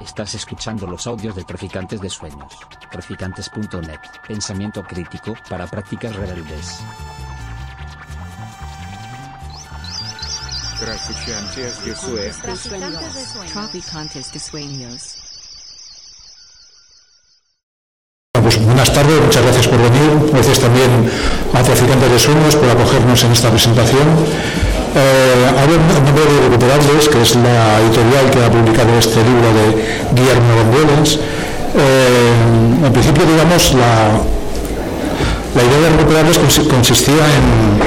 Estás escuchando los audios de Traficantes de Sueños. Traficantes.net. Pensamiento crítico para prácticas rebeldes. Traficantes de Sueños. Traficantes de Sueños. Pues buenas tardes, muchas gracias por venir. Gracias también a Traficantes de Sueños por acogernos en esta presentación. Eh, hablo en nombre de Recuperables, que es la editorial que ha publicado este libro de Guillermo Rendueles. Eh, en principio, digamos, la, la idea de Recuperables consi- consistía en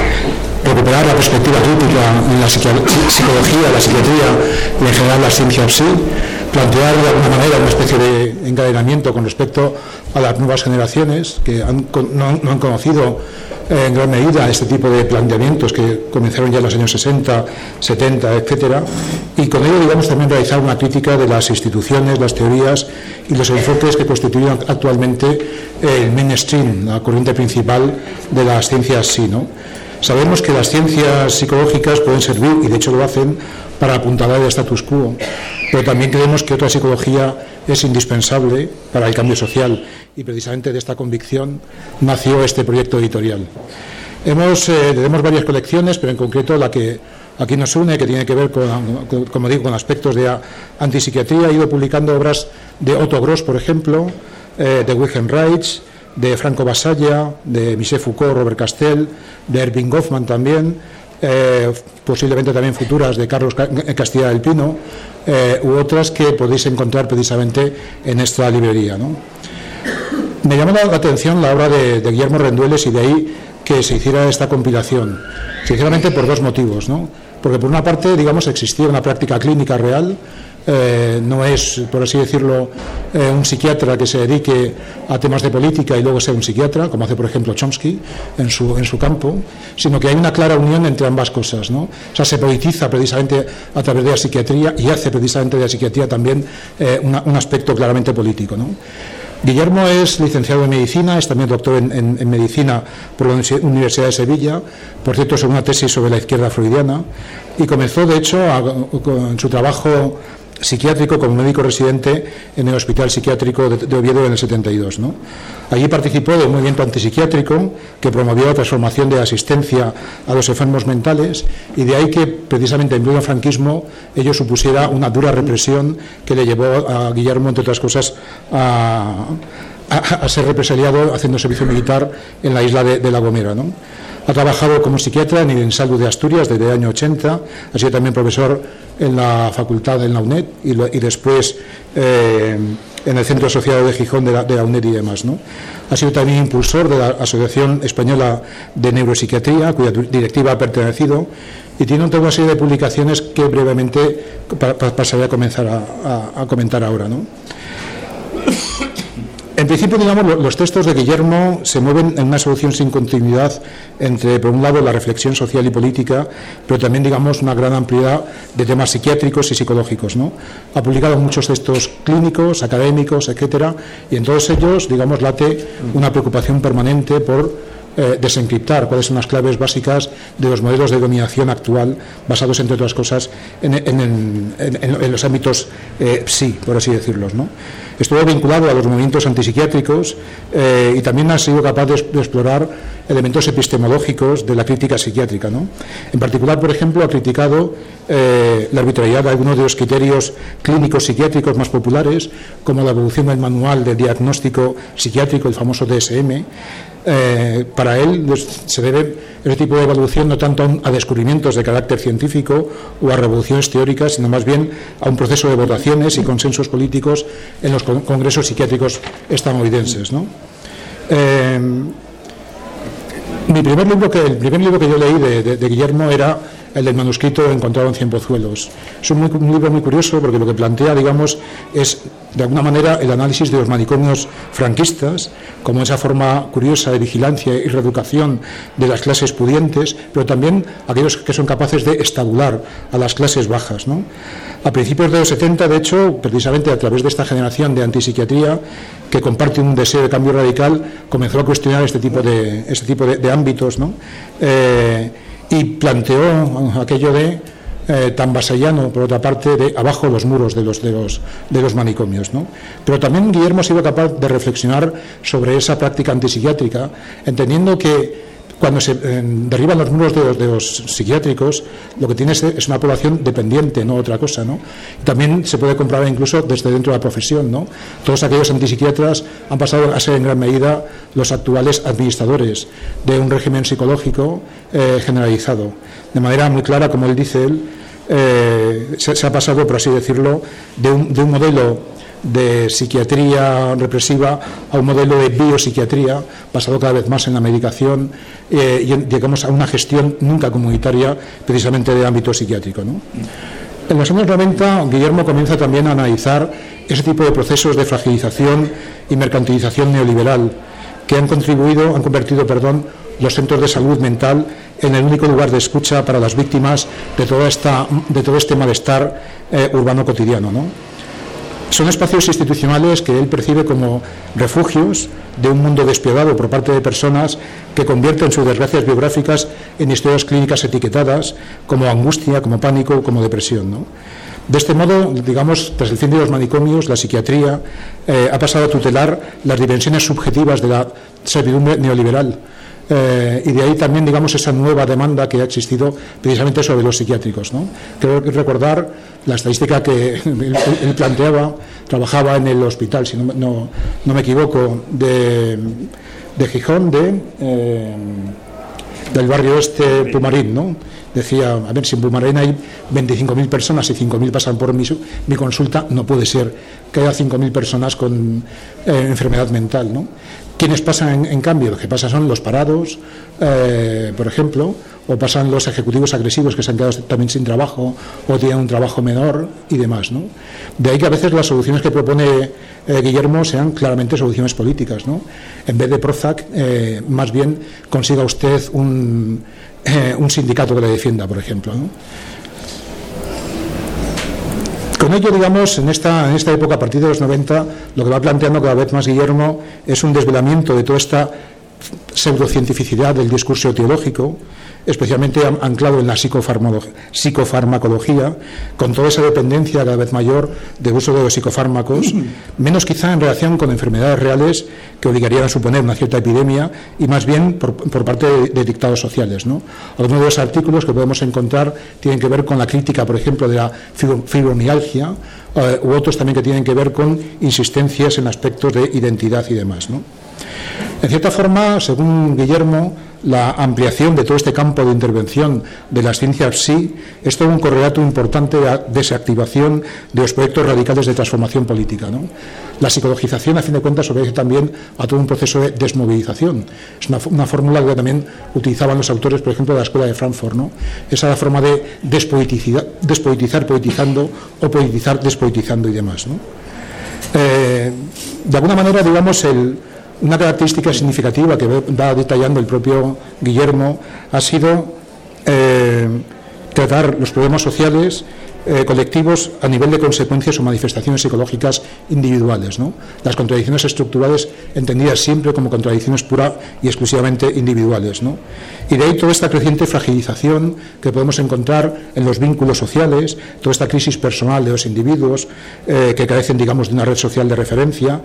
recuperar la perspectiva crítica en la psicología, la psiquiatría y en general la ciencia en sí, plantear de alguna manera una especie de encadenamiento con respecto a las nuevas generaciones que no, han conocido en gran medida este tipo de planteamientos que comenzaron ya en los años 60, 70, etcétera, y con ello, digamos, también realizar una crítica de las instituciones, las teorías y los enfoques que constituyen actualmente el mainstream, la corriente principal de las ciencias sí, ¿no? Sabemos que las ciencias psicológicas pueden servir, y de hecho lo hacen, para apuntalar el status quo, pero también creemos que otra psicología es indispensable para el cambio social, y precisamente de esta convicción nació este proyecto editorial. Hemos, eh, tenemos varias colecciones, pero en concreto la que aquí nos une, que tiene que ver con, como digo, con aspectos de antipsiquiatría, ha ido publicando obras de Otto Gross, por ejemplo, eh, de Wilhelm Reich, de Franco Basalla, de Michel Foucault, Robert Castell, de Erving Goffman también, eh, posiblemente también futuras de Carlos Ca- Castilla del Pino, eh, u otras que podéis encontrar precisamente en esta librería. Me llamó la la atención la obra de, de Guillermo Rendueles y de ahí que se hiciera esta compilación, sinceramente por dos motivos. ¿no? Porque por una parte, digamos, existía una práctica clínica real, eh, no es, por así decirlo, eh, un psiquiatra que se dedique a temas de política y luego sea un psiquiatra, como hace, por ejemplo, Chomsky en su, en su campo, sino que hay una clara unión entre ambas cosas. ¿no? O sea, se politiza precisamente a través de la psiquiatría y hace precisamente de la psiquiatría también eh, un aspecto claramente político. ¿no? Guillermo es licenciado en medicina, es también doctor en, en- medicina por la Universi- Universidad de Sevilla, por cierto, sobre una tesis sobre la izquierda freudiana, y comenzó, de hecho, a- su trabajo psiquiátrico como médico residente en el Hospital Psiquiátrico de, Oviedo en el 72. ¿no? Allí participó de un movimiento antipsiquiátrico que promovió la transformación de asistencia a los enfermos mentales y de ahí que precisamente en pleno franquismo ello supusiera una dura represión que le llevó a Guillermo, entre otras cosas, a ser represaliado haciendo servicio militar en la isla de, de La Gomera. ¿no? Ha trabajado como psiquiatra en el Salud de Asturias desde el año 80, ha sido también profesor en la facultad en la UNED y, después eh, en el Centro Asociado de Gijón de la, UNED y demás. ¿no? Ha sido también impulsor de la Asociación Española de Neuropsiquiatría, cuya directiva ha pertenecido, y tiene toda una serie de publicaciones que brevemente pa- pa- pasaré a comenzar a comentar ahora. ¿no? En principio, digamos, lo- los textos de Guillermo se mueven en una solución sin continuidad entre, por un lado, la reflexión social y política, pero también, digamos, una gran ampliedad de temas psiquiátricos y psicológicos. ¿no? Ha publicado muchos textos clínicos, académicos, etcétera, y en todos ellos, digamos, late una preocupación permanente por eh, desencriptar cuáles son las claves básicas de los modelos de dominación actual, basados, entre otras cosas, en, los ámbitos eh, psi, por así decirlos. Estuvo vinculado a los movimientos antipsiquiátricos eh, y también ha sido capaz de, explorar elementos epistemológicos de la crítica psiquiátrica. En particular, por ejemplo, ha criticado eh, la arbitrariedad de algunos de los criterios clínicos psiquiátricos más populares, como la evolución del manual de diagnóstico psiquiátrico, el famoso DSM. Eh, para él se debe ese tipo de evaluación no tanto a descubrimientos de carácter científico o a revoluciones teóricas, sino más bien a un proceso de votaciones y consensos políticos en los con- congresos psiquiátricos estadounidenses. Eh, mi primer libro que, el primer libro que yo leí de Guillermo era el del manuscrito encontrado en Cienpozuelos. Es un, libro muy curioso porque lo que plantea, digamos, es de alguna manera el análisis de los manicomios franquistas, como esa forma curiosa de vigilancia y reeducación de las clases pudientes, pero también aquellos que son capaces de estabular a las clases bajas. ¿no? A principios de los 70, de hecho, precisamente a través de esta generación de antipsiquiatría, que comparte un deseo de cambio radical, comenzó a cuestionar este tipo de, este tipo de, ámbitos. Eh, y planteó aquello de eh, tan vasallano, por otra parte, de abajo los muros de los, de los, de los manicomios. ¿no? Pero también Guillermo ha sido capaz de reflexionar sobre esa práctica antipsiquiátrica, entendiendo que cuando se eh, derriban los muros de los, psiquiátricos, lo que tiene es, una población dependiente, no otra cosa. ¿no? También se puede comprobar incluso desde dentro de la profesión. ¿no? Todos aquellos antipsiquiatras han pasado a ser en gran medida los actuales administradores de un régimen psicológico eh, generalizado. De manera muy clara, como él dice, él, eh, se, ha pasado, por así decirlo, de un, de un modelo de psiquiatría represiva a un modelo de biopsiquiatría basado cada vez más en la medicación eh, y llegamos a una gestión nunca comunitaria precisamente de ámbito psiquiátrico. En los años 90, Guillermo comienza también a analizar ese tipo de procesos de fragilización y mercantilización neoliberal que han contribuido, han convertido, perdón, los centros de salud mental en el único lugar de escucha para las víctimas de, toda esta, de todo este malestar eh, urbano cotidiano. ¿no? Son espacios institucionales que él percibe como refugios de un mundo despiadado por parte de personas que convierten sus desgracias biográficas en historias clínicas etiquetadas como angustia, como pánico, como depresión. De este modo, digamos, tras el fin de los manicomios, la psiquiatría eh, ha pasado a tutelar las dimensiones subjetivas de la servidumbre neoliberal eh, y de ahí también, digamos, esa nueva demanda que ha existido precisamente sobre los psiquiátricos. ¿no? Creo que recordar la estadística que él, planteaba, trabajaba en el hospital, si no, no, me equivoco, de, de Gijón, de, eh, del barrio este Pumarín, ¿no? Decía, a ver, si en Pumarín hay 25.000 personas y 5.000 pasan por mi, mi, consulta, no puede ser que haya 5.000 personas con eh, enfermedad mental, ¿no? ¿Quiénes pasan, en, cambio? Lo que pasa son los parados, eh, por ejemplo, o pasan los ejecutivos agresivos que se han quedado también sin trabajo o tienen un trabajo menor y demás. ¿no? De ahí que a veces las soluciones que propone eh, Guillermo sean claramente soluciones políticas. ¿no? En vez de Prozac, más bien consiga usted un, un sindicato que le defienda, por ejemplo. Con ello, digamos, en esta, en esta época, a partir de los 90, lo que va planteando cada vez más Guillermo es un desvelamiento de toda esta pseudocientificidad del discurso teológico, especialmente anclado en la psicofarmacología, con toda esa dependencia cada vez mayor de uso de los psicofármacos, menos quizá en relación con enfermedades reales que obligarían a suponer una cierta epidemia y más bien por, parte de, dictados sociales. ¿no? Algunos de los artículos que podemos encontrar tienen que ver con la crítica, por ejemplo, de la fibromialgia eh, u otros también que tienen que ver con insistencias en aspectos de identidad y demás. ¿no? En cierta forma, según Guillermo, la ampliación de todo este campo de intervención de las ciencias sí es todo un correlato importante de desactivación de los proyectos radicales de transformación política. La psicologización, a fin de cuentas, obedece también a todo un proceso de desmovilización. Es una, fórmula que también utilizaban los autores, por ejemplo, de la Escuela de Frankfurt. ¿no? Esa la forma de despoetizar poetizando o politizar despoetizando y demás. Eh, de alguna manera, digamos, el una característica significativa que va detallando el propio Guillermo ha sido eh, tratar los problemas sociales eh, colectivos a nivel de consecuencias o manifestaciones psicológicas individuales. Las contradicciones estructurales entendidas siempre como contradicciones pura y exclusivamente individuales. Y de ahí toda esta creciente fragilización que podemos encontrar en los vínculos sociales, toda esta crisis personal de los individuos eh, que carecen, digamos, de una red social de referencia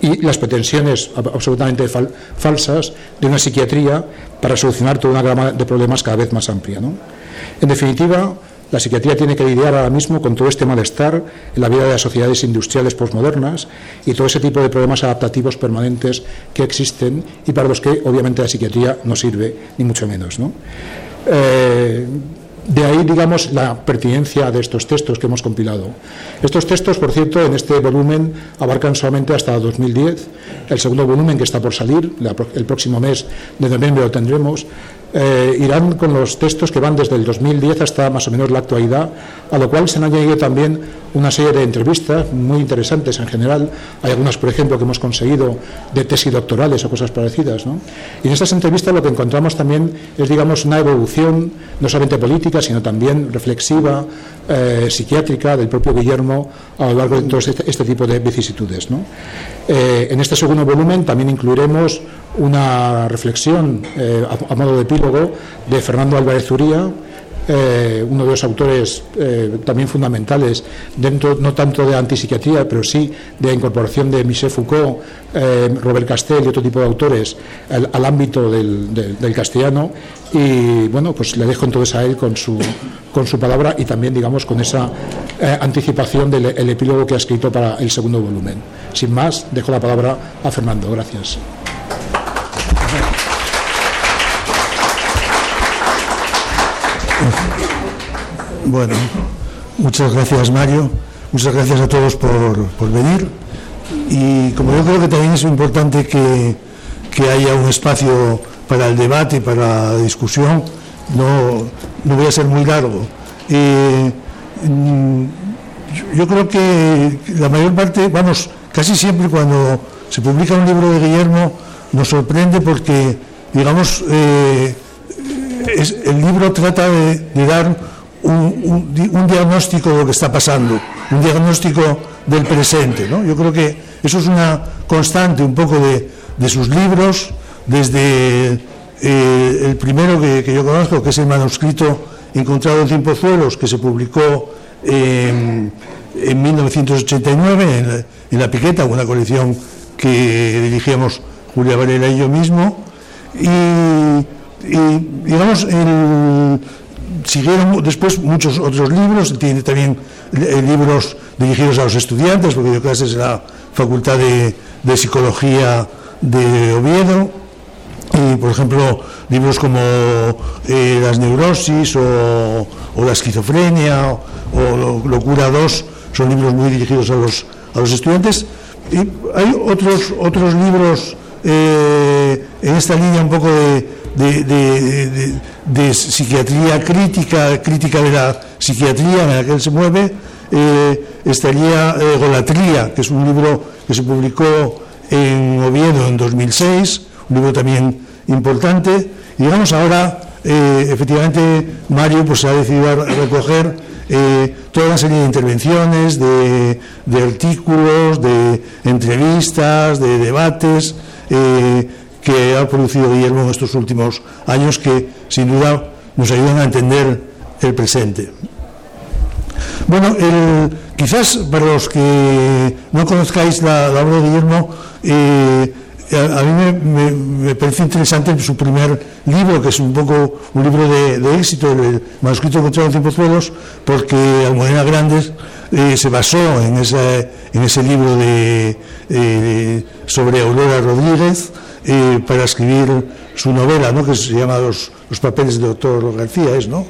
y las pretensiones absolutamente falsas de una psiquiatría para solucionar toda una gama de problemas cada vez más amplia. En definitiva, la psiquiatría tiene que lidiar ahora mismo con todo este malestar en la vida de las sociedades industriales postmodernas y todo ese tipo de problemas adaptativos permanentes que existen y para los que obviamente la psiquiatría no sirve, ni mucho menos. Eh, de ahí, digamos, la pertinencia de estos textos que hemos compilado. Estos textos, por cierto, en este volumen abarcan solamente hasta 2010. El segundo volumen, que está por salir, el próximo mes de noviembre lo tendremos, eh, irán con los textos que van desde el 2010 hasta más o menos la actualidad, a lo cual se han añadido también una serie de entrevistas muy interesantes en general. Hay algunas, por ejemplo, que hemos conseguido de tesis doctorales o cosas parecidas. Y en estas entrevistas lo que encontramos también es, digamos, una evolución no solamente política, sino también reflexiva, eh, psiquiátrica del propio Guillermo a lo largo de todo este, este tipo de vicisitudes. Eh, en este segundo volumen también incluiremos una reflexión eh, a, modo de epílogo de Fernando Álvarez Zuría, eh, uno de los autores eh, también fundamentales, dentro no tanto de antipsiquiatría, pero sí de la incorporación de Michel Foucault, Robert Castell y otro tipo de autores al, ámbito del, castellano. Y bueno, pues le dejo entonces a él con su, con su palabra y también, digamos, con esa anticipación del epílogo que ha escrito para el segundo volumen. Sin más, dejo la palabra a Fernando. Gracias. Bueno, muchas gracias Mario, muchas gracias a todos por, venir y como yo creo que también es importante que, haya un espacio para el debate y para la discusión, no, no voy a ser muy largo. Eh, yo creo que la mayor parte, vamos, casi siempre cuando se publica un libro de Guillermo nos sorprende porque, digamos, eh, el libro trata de, dar un, diagnóstico de lo que está pasando, un diagnóstico del presente. Yo creo que eso es una constante un poco de, sus libros, desde eh, el primero que, yo conozco, que es el manuscrito encontrado en Cienpozuelos, que se publicó en 1989 en la, en la, Piqueta, una colección que dirigíamos Julia Varela y yo mismo. Y y digamos, siguieron después muchos otros libros, tiene también eh, libros dirigidos a los estudiantes, porque dio clases en la Facultad de, Psicología de Oviedo, y por ejemplo, libros como eh, Las neurosis o, La esquizofrenia o, Locura 2 son libros muy dirigidos a los, a los estudiantes. Y hay otros, otros libros eh, en esta línea un poco de de, psiquiatría crítica, crítica de la psiquiatría en la que él se mueve, eh, estaría eh, Golatría, que es un libro que se publicó en Oviedo en 2006, un libro también importante. Y digamos ahora, eh, efectivamente, Mario pues, ha decidido recoger toda una serie de intervenciones, de, de artículos, de entrevistas, de debates que ha producido Guillermo en estos últimos años que sin duda nos ayudan a entender el presente. Bueno, quizás para los que no conozcáis la, obra de Guillermo, eh, a, mí me, parece interesante su primer libro, que es un poco un libro de, éxito, el manuscrito encontrado en Cienpozuelos, porque Almudena Grandes eh, se basó en ese, en ese libro de, sobre Aurora Rodríguez, eh, para escribir su novela, ¿no? que se llama Los, papeles de doctor García, es, ¿no?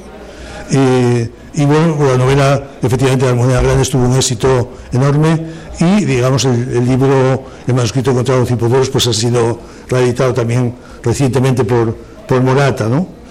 Eh, y bueno, la novela, efectivamente, La moneda grande tuvo un éxito enorme y, digamos, el, libro, el manuscrito encontrado en Cipodoros, pues ha sido reeditado también recientemente por, por Morata, ¿no?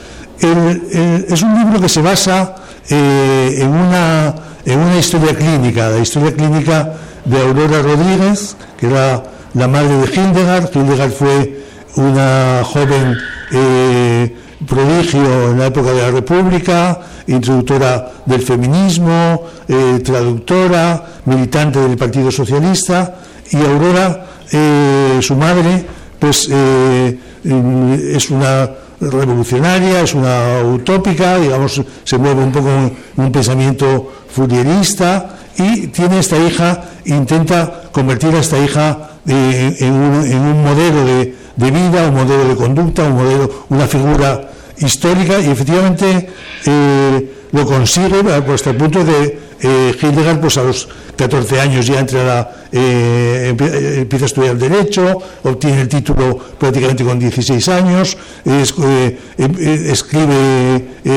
es un libro que se basa eh, en, una, en una historia clínica, la historia clínica de Aurora Rodríguez, que era la madre de Hildegard. Hildegard fue una joven eh, prodigio en la época de la República, introductora del feminismo, eh, traductora, militante del Partido Socialista, y Aurora, eh, su madre, pues es una revolucionaria, es una utópica, digamos, se mueve un poco un pensamiento furierista y tiene esta hija, intenta convertir a esta hija en, un, modelo de, vida, un modelo de conducta, un modelo, una figura histórica y efectivamente eh, lo consigue hasta el punto de eh, Hildegard pues a los 14 años ya entra la, eh, empieza a estudiar Derecho, obtiene el título prácticamente con 16 años, escribe,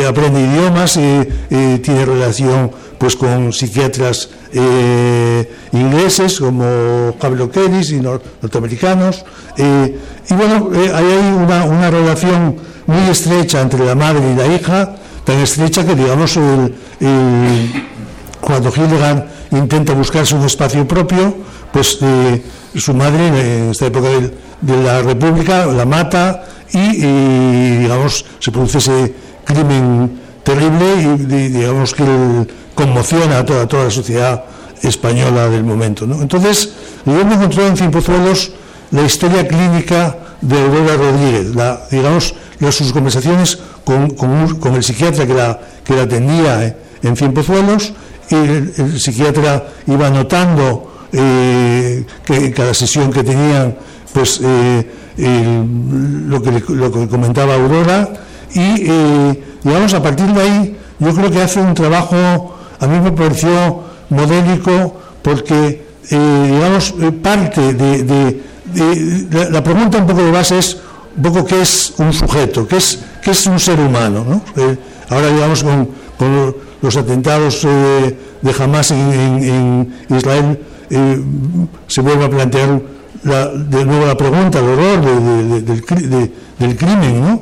aprende idiomas, tiene relación pues con psiquiatras eh, ingleses como Pablo Kelly y norteamericanos. Eh, y bueno, eh, hay una, relación muy estrecha entre la madre y la hija, tan estrecha que digamos cuando Hildegard intenta buscarse un espacio propio, pues su madre en esta época de, la República la mata y, y digamos se produce ese crimen terrible y digamos que conmociona a toda, toda la sociedad española del momento. ¿no? Entonces, Guillermo encontró en Cienpozuelos la historia clínica de Aurora Rodríguez, la, digamos, las, sus conversaciones con, con, el psiquiatra que la, que la atendía eh, en Cienpozuelos y el, psiquiatra iba notando eh, que cada sesión que tenían, pues eh, lo, que, lo que comentaba Aurora y eh, digamos a partir de ahí yo creo que hace un trabajo a mí me pareció modélico porque eh, digamos eh, parte de, la, pregunta un poco de base es un poco qué es un sujeto qué es qué es un ser humano ¿no? Eh, ahora digamos con, con los atentados de Hamas en, en- en Israel se vuelve a plantear la- de nuevo la pregunta, el horror de- de- de- del, del crimen, ¿no?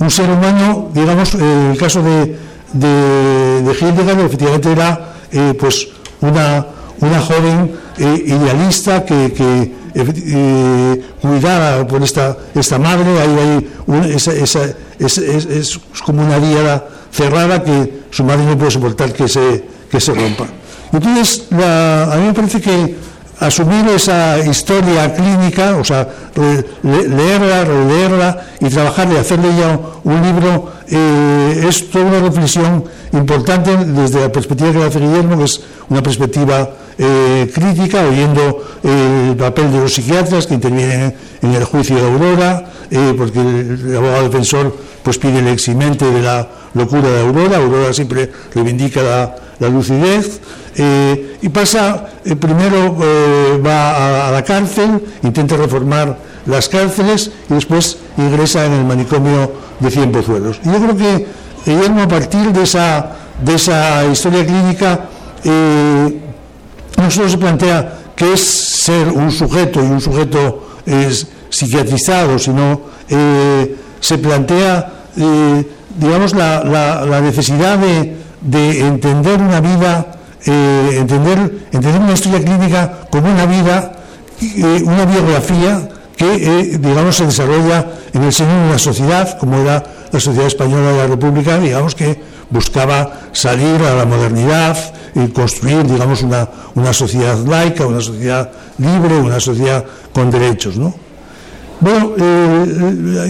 Un ser humano, digamos, eh, el caso de, de, de Hildegard efectivamente era eh, pues una, una joven eh, idealista que, eh, cuidaba por esta, esta madre, ahí hay un- esa, esa- es, es- es como una diada cerrada que su madre no puede soportar que se, que se rompa. Entonces, la- a mí me parece que asumir esa historia clínica, o sea, leerla, releerla y trabajar y hacerle ya un libro, eh, es toda una reflexión importante desde la perspectiva que hace Guillermo, que es una perspectiva eh, crítica, oyendo el papel de los psiquiatras que intervienen en el juicio de Aurora, eh, porque el, abogado defensor pues pide el eximente de la locura de Aurora, Aurora siempre reivindica la lucidez, eh, y pasa, eh, primero eh, va a, la cárcel, intenta reformar las cárceles y después ingresa en el manicomio de Cienpozuelos. Y yo creo que Guillermo, a partir de esa, de esa historia clínica, no solo se plantea qué es ser un sujeto y un sujeto es psiquiatrizado, sino se plantea, digamos, la, la- la necesidad de, de entender una vida, eh, entender, entender una historia clínica como una vida, eh, una biografía que, eh, digamos, se desarrolla en el seno de una sociedad, como era la sociedad española de la República, digamos, que buscaba salir a la modernidad y construir, digamos, una, una sociedad laica, una sociedad libre, una sociedad con derechos, ¿no? Bueno, eh,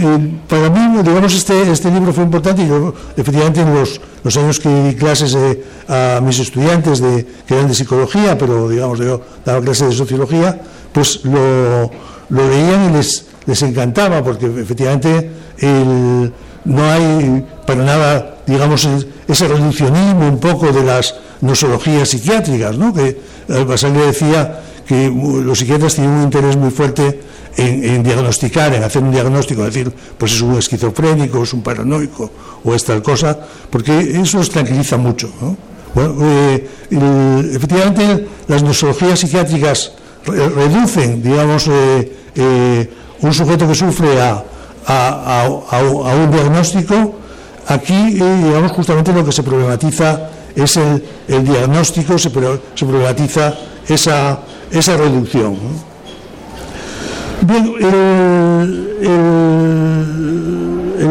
eh, para mí, digamos, este, este libro fue importante yo, efectivamente, en los, años que di clases eh, a mis estudiantes de, que eran de psicología, pero, digamos, yo daba clases de sociología, pues lo, lo leían y les, les encantaba, porque efectivamente el- no hay para nada, digamos, ese reduccionismo un poco de las nosologías psiquiátricas, ¿no? Que eh, Basaglia decía que uh, los psiquiatras tienen un interés muy fuerte en, en diagnosticar, en hacer un diagnóstico, decir, pues es un esquizofrénico, es un paranoico o es tal cosa, porque eso os tranquiliza mucho. ¿no? Bueno, eh, el, efectivamente, las nosologías psiquiátricas re, reducen, digamos, eh, eh, un sujeto que sufre a, a, a, a un diagnóstico. Aquí, eh, digamos, justamente lo que se problematiza es el, el diagnóstico, se, se problematiza esa, esa reducción. ¿no? Bien, el,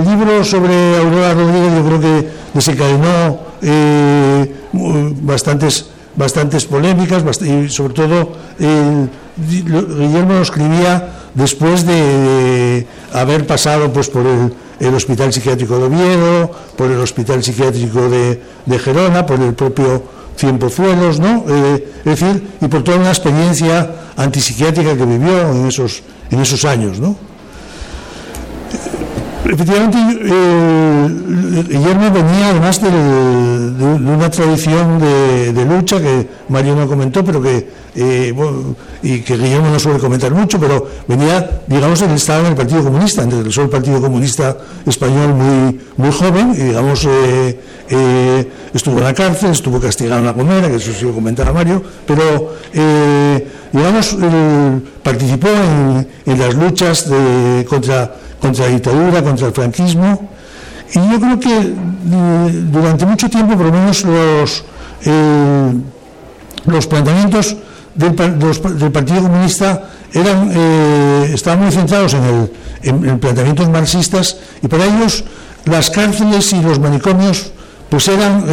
libro sobre Aurora Rodríguez yo creo que desencadenó eh, bastantes, bastantes polémicas y sobre todo lo- Guillermo lo escribía después de, haber pasado pues, por el, Hospital Psiquiátrico de Oviedo, por el Hospital Psiquiátrico de Gerona, por el propio Cienpozuelos, ¿no? Eh, es decir, y por toda una experiencia antipsiquiátrica que vivió en esos, en esos años, ¿no? Efectivamente, eh, Guillermo venía además de, una tradición de, lucha que Mario no comentó, pero que eh, bueno, y que Guillermo no suele comentar mucho, pero venía, digamos, él estaba en el Partido Comunista, ingresó el Partido Comunista Español muy, muy joven, y digamos, eh, estuvo en la cárcel, estuvo castigado en la Gomera, que eso sí lo comentaba Mario, pero digamos, participó en, en las luchas de- contra, contra la dictadura, contra el franquismo, y yo creo que eh, durante mucho tiempo, por lo menos los, eh, los planteamientos del, los del Partido Comunista eran, eh, estaban muy centrados en, el, en, en planteamientos marxistas y para ellos las cárceles y los manicomios pues eran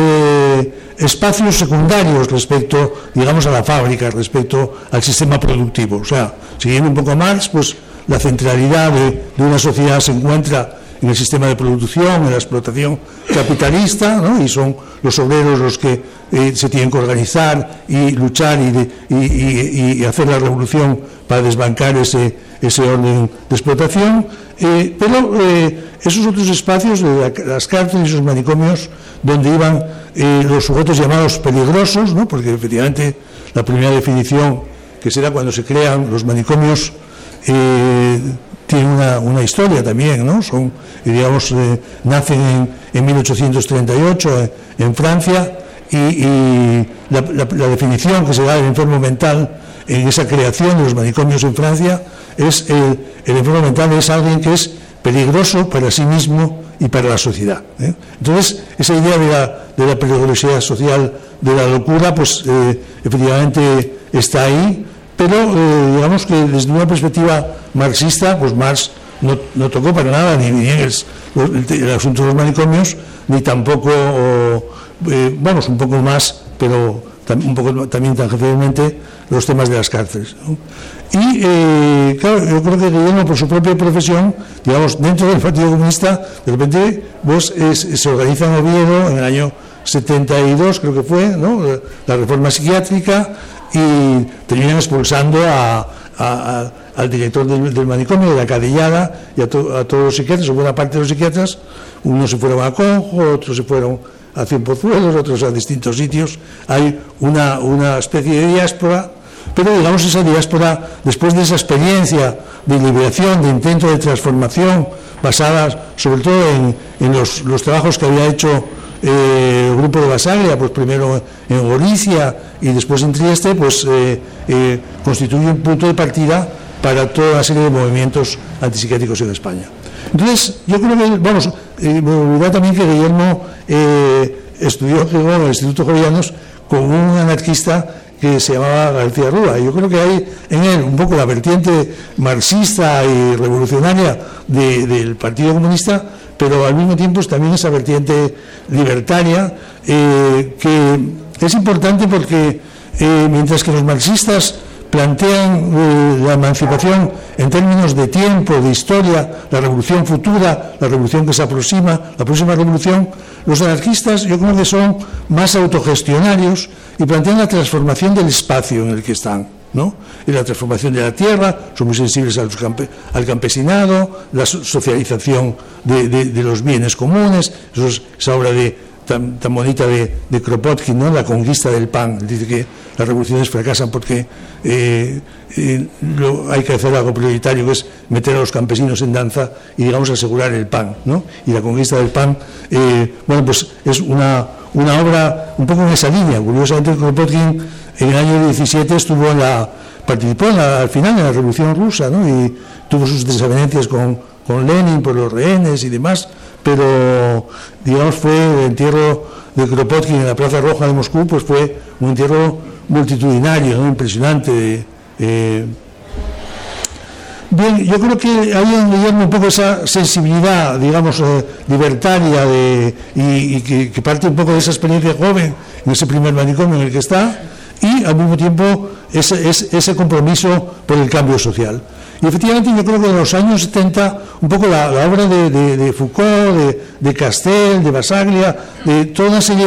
espacios secundarios respecto, digamos, a la fábrica, respecto al sistema productivo. O sea, siguiendo un poco a Marx, pues la centralidad de, una sociedad se encuentra en el sistema de producción, en la explotación capitalista, ¿no? y son los obreros los que eh, se tienen que organizar y luchar y, hacer la revolución para desbancar ese, orden de explotación, eh, pero eh, esos otros espacios, las cárceles y esos manicomios, donde iban los sujetos llamados peligrosos, ¿no? porque efectivamente la primera definición, que será cuando se crean los manicomios, eh, tiene una, una, historia también, ¿no? Son, digamos, eh, nacen en, en 1838 eh, en Francia y, la, definición que se da del enfermo mental en esa creación de los manicomios en Francia es el, enfermo mental es alguien que es peligroso para sí mismo y para la sociedad. ¿eh? Entonces, esa idea de la, de la, peligrosidad social, de la locura, pues eh, efectivamente está ahí, pero eh, digamos que desde una perspectiva marxista, pues Marx no, tocó para nada ni, ni el, asunto de los manicomios, ni tampoco, o, vamos, un poco más, pero un poco también tangencialmente los temas de las cárceles. Y eh, claro, yo creo que Guillermo, por su propia profesión, digamos, dentro del Partido Comunista, de repente pues, es, se organiza en Oviedo en el año 72, creo que fue, la reforma psiquiátrica, y terminan expulsando a, al director del, manicomio, de la cadillada, y a, to, a, todos los psiquiatras, o buena parte de los psiquiatras, unos se fueron a Conjo, otros se fueron a Cienpozuelos, otros a distintos sitios. Hay una, especie de diáspora pero digamos esa diáspora, después de esa experiencia de liberación, de intento de transformación, basada sobre todo en, los, trabajos que había hecho eh, el grupo de Basaglia, pues primero en Galicia y después en Trieste, pues eh, eh, constituye un punto de partida para toda una serie de movimientos antipsiquiátricos en España. Entonces, yo creo que, vamos, me también que Guillermo estudió en el Instituto Jovellanos con un anarquista que se llamaba García Rúa. Yo creo que hay en él un poco la vertiente marxista y revolucionaria de, del Partido Comunista, pero al mismo tiempo es también esa vertiente libertaria, eh, que es importante porque eh, mientras que los marxistas plantean eh, la emancipación en términos de tiempo, de historia, la revolución futura, la revolución que se aproxima, la próxima revolución, los anarquistas yo creo que son más autogestionarios y plantean la transformación del espacio en el que están. ¿No? Y la transformación de la tierra, son muy sensibles al, campe, al campesinado, la socialización de, de, de, los bienes comunes, eso es esa obra de, tan, tan bonita de, de Kropotkin, ¿no? la conquista del pan. Dice que las revoluciones fracasan porque eh, eh, lo, hay que hacer algo prioritario, que es meter a los campesinos en danza y, digamos, asegurar el pan. ¿no? Y la conquista del pan, eh, bueno, pues es una, una obra un poco en esa línea. Curiosamente, Kropotkin en el año 17 estuvo en la, participó en la, al final en la Revolución Rusa ¿no? y tuvo sus desavenencias con, Lenin por los rehenes y demás, pero digamos fue el entierro de Kropotkin en la Plaza Roja de Moscú, pues fue un entierro multitudinario, impresionante. Eh. Bien, yo creo que hay en Guillermo un poco esa sensibilidad, digamos, eh, libertaria y que, que, parte un poco de esa experiencia joven en ese primer manicomio en el que está y al mismo tiempo ese, ese, compromiso por el cambio social. Y efectivamente yo creo que en los años 70 un poco la, obra de, de, Foucault, de, de Castel, de Basaglia, de toda una serie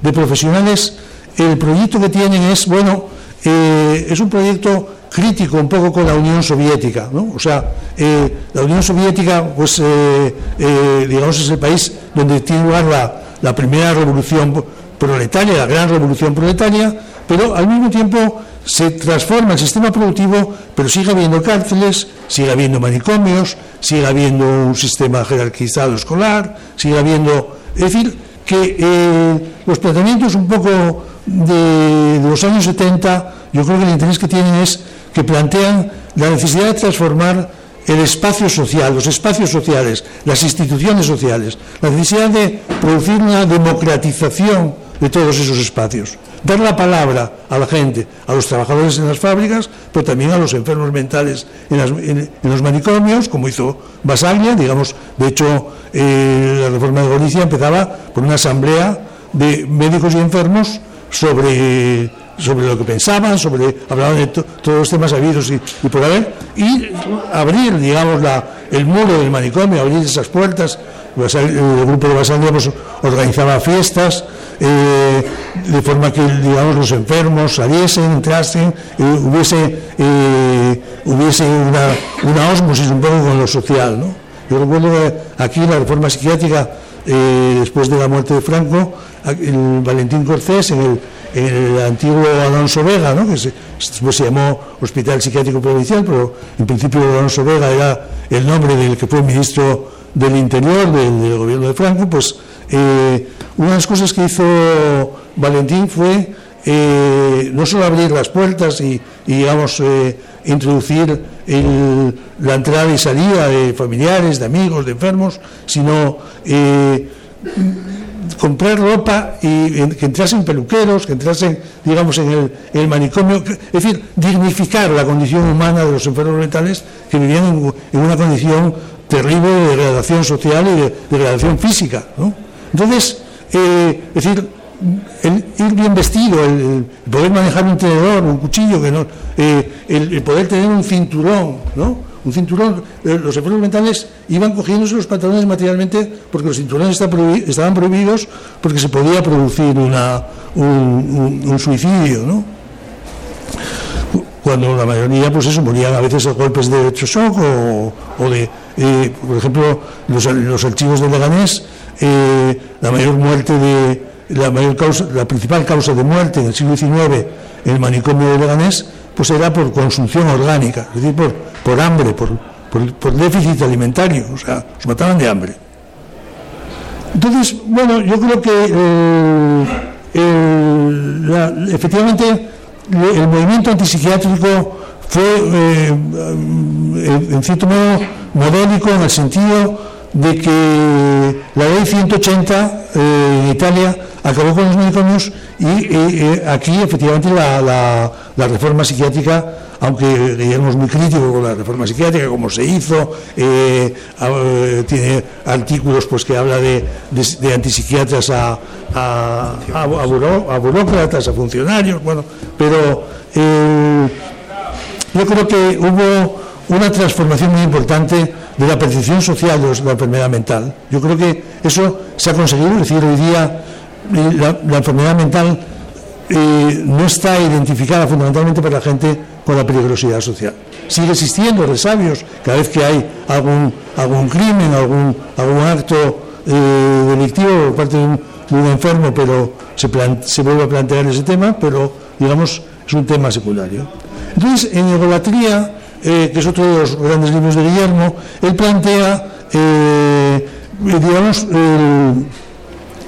de, profesionales, el proyecto que tienen es, bueno, eh, es un proyecto crítico un poco con la Unión Soviética, ¿no? O sea, eh, la Unión Soviética, pues, eh, digamos, es el país donde tiene lugar la primera revolución proletaria, la gran revolución proletaria, pero al mismo tiempo se transforma el sistema productivo, pero sigue habiendo cárceles, sigue habiendo manicomios, sigue habiendo un sistema jerarquizado escolar, sigue habiendo... Es decir, que eh, los planteamientos un poco de, de, los años 70, yo creo que el interés que tienen es que plantean la necesidad de transformar el espacio social, los espacios sociales, las instituciones sociales, la necesidad de producir una democratización de todos esos espacios dar la palabra a la gente, a los trabajadores en las fábricas, pero también a los enfermos mentales en, los manicomios, como hizo Basaglia, digamos, de hecho, eh, la reforma de Galicia empezaba por una asamblea de médicos y enfermos sobre sobre lo que pensaban, sobre hablaban de todos los temas habidos y, por haber, y abrir, digamos, la, el muro del manicomio, abrir esas puertas. El grupo de Basalia pues, organizaba fiestas, eh, de forma que digamos los enfermos saliesen, entrasen, eh, hubiese, eh, hubiese una, una osmosis un poco con lo social. ¿no? Yo recuerdo que aquí la reforma psiquiátrica, eh, después de la muerte de Franco, el Valentín Corcés, en el, en el antiguo Alonso Vega, ¿no? que se, después se llamó Hospital Psiquiátrico Provincial, pero en principio Alonso Vega era el nombre del que fue ministro del Interior del, del gobierno de Franco, pues eh, una de las cosas que hizo Valentín fue eh, no solo abrir las puertas y, digamos, eh, introducir la entrada y salida de familiares, de amigos, de enfermos, sino comprar ropa y que entrasen peluqueros, que entrasen, digamos, en el, manicomio, es decir, dignificar la condición humana de los enfermos mentales que vivían en, una condición terrible de degradación social y de degradación física. Entonces, eh, es decir, el ir bien vestido, el, poder manejar un tenedor, un cuchillo, que no, eh, el, poder tener un cinturón, ¿no? un cinturón, eh, los enfermos mentales iban cogiéndose los pantalones materialmente porque los cinturones estaban prohibidos porque se podía producir una, un, suicidio, ¿no? Cuando la mayoría, pues eso, morían a veces a golpes de electroshock o, o de, eh, por ejemplo, los, los, archivos de Leganés, eh, la mayor muerte de, la mayor causa, la principal causa de muerte en el siglo XIX en el manicomio de Leganés pues era por consumición orgánica, es decir, por, por hambre, por, por, déficit alimentario, o sea, se mataban de hambre. Entonces, bueno, yo creo que eh, efectivamente el movimiento antipsiquiátrico fue, eh, en cierto modo, modélico en el sentido de que la ley 180 eh, en Italia acabó con los manicomios y aquí efectivamente la, reforma psiquiátrica, aunque Guillermo es muy crítico con la reforma psiquiátrica, como se hizo, eh, tiene artículos pues que habla de, de, antipsiquiatras a, a, burócratas, a funcionarios, bueno, pero eh, yo creo que hubo una transformación muy importante de la percepción social de la enfermedad mental. Yo creo que eso se ha conseguido, es decir, hoy día eh, la, enfermedad mental eh, no está identificada fundamentalmente por la gente con la peligrosidad social. Sigue existiendo resabios cada vez que hay algún, algún crimen, algún, algún acto eh, delictivo por parte de un, enfermo, pero se, se vuelve a plantear ese tema, pero digamos es un tema secundario. Entonces, en egolatría, que es otro de los grandes libros de Guillermo, él plantea, digamos, el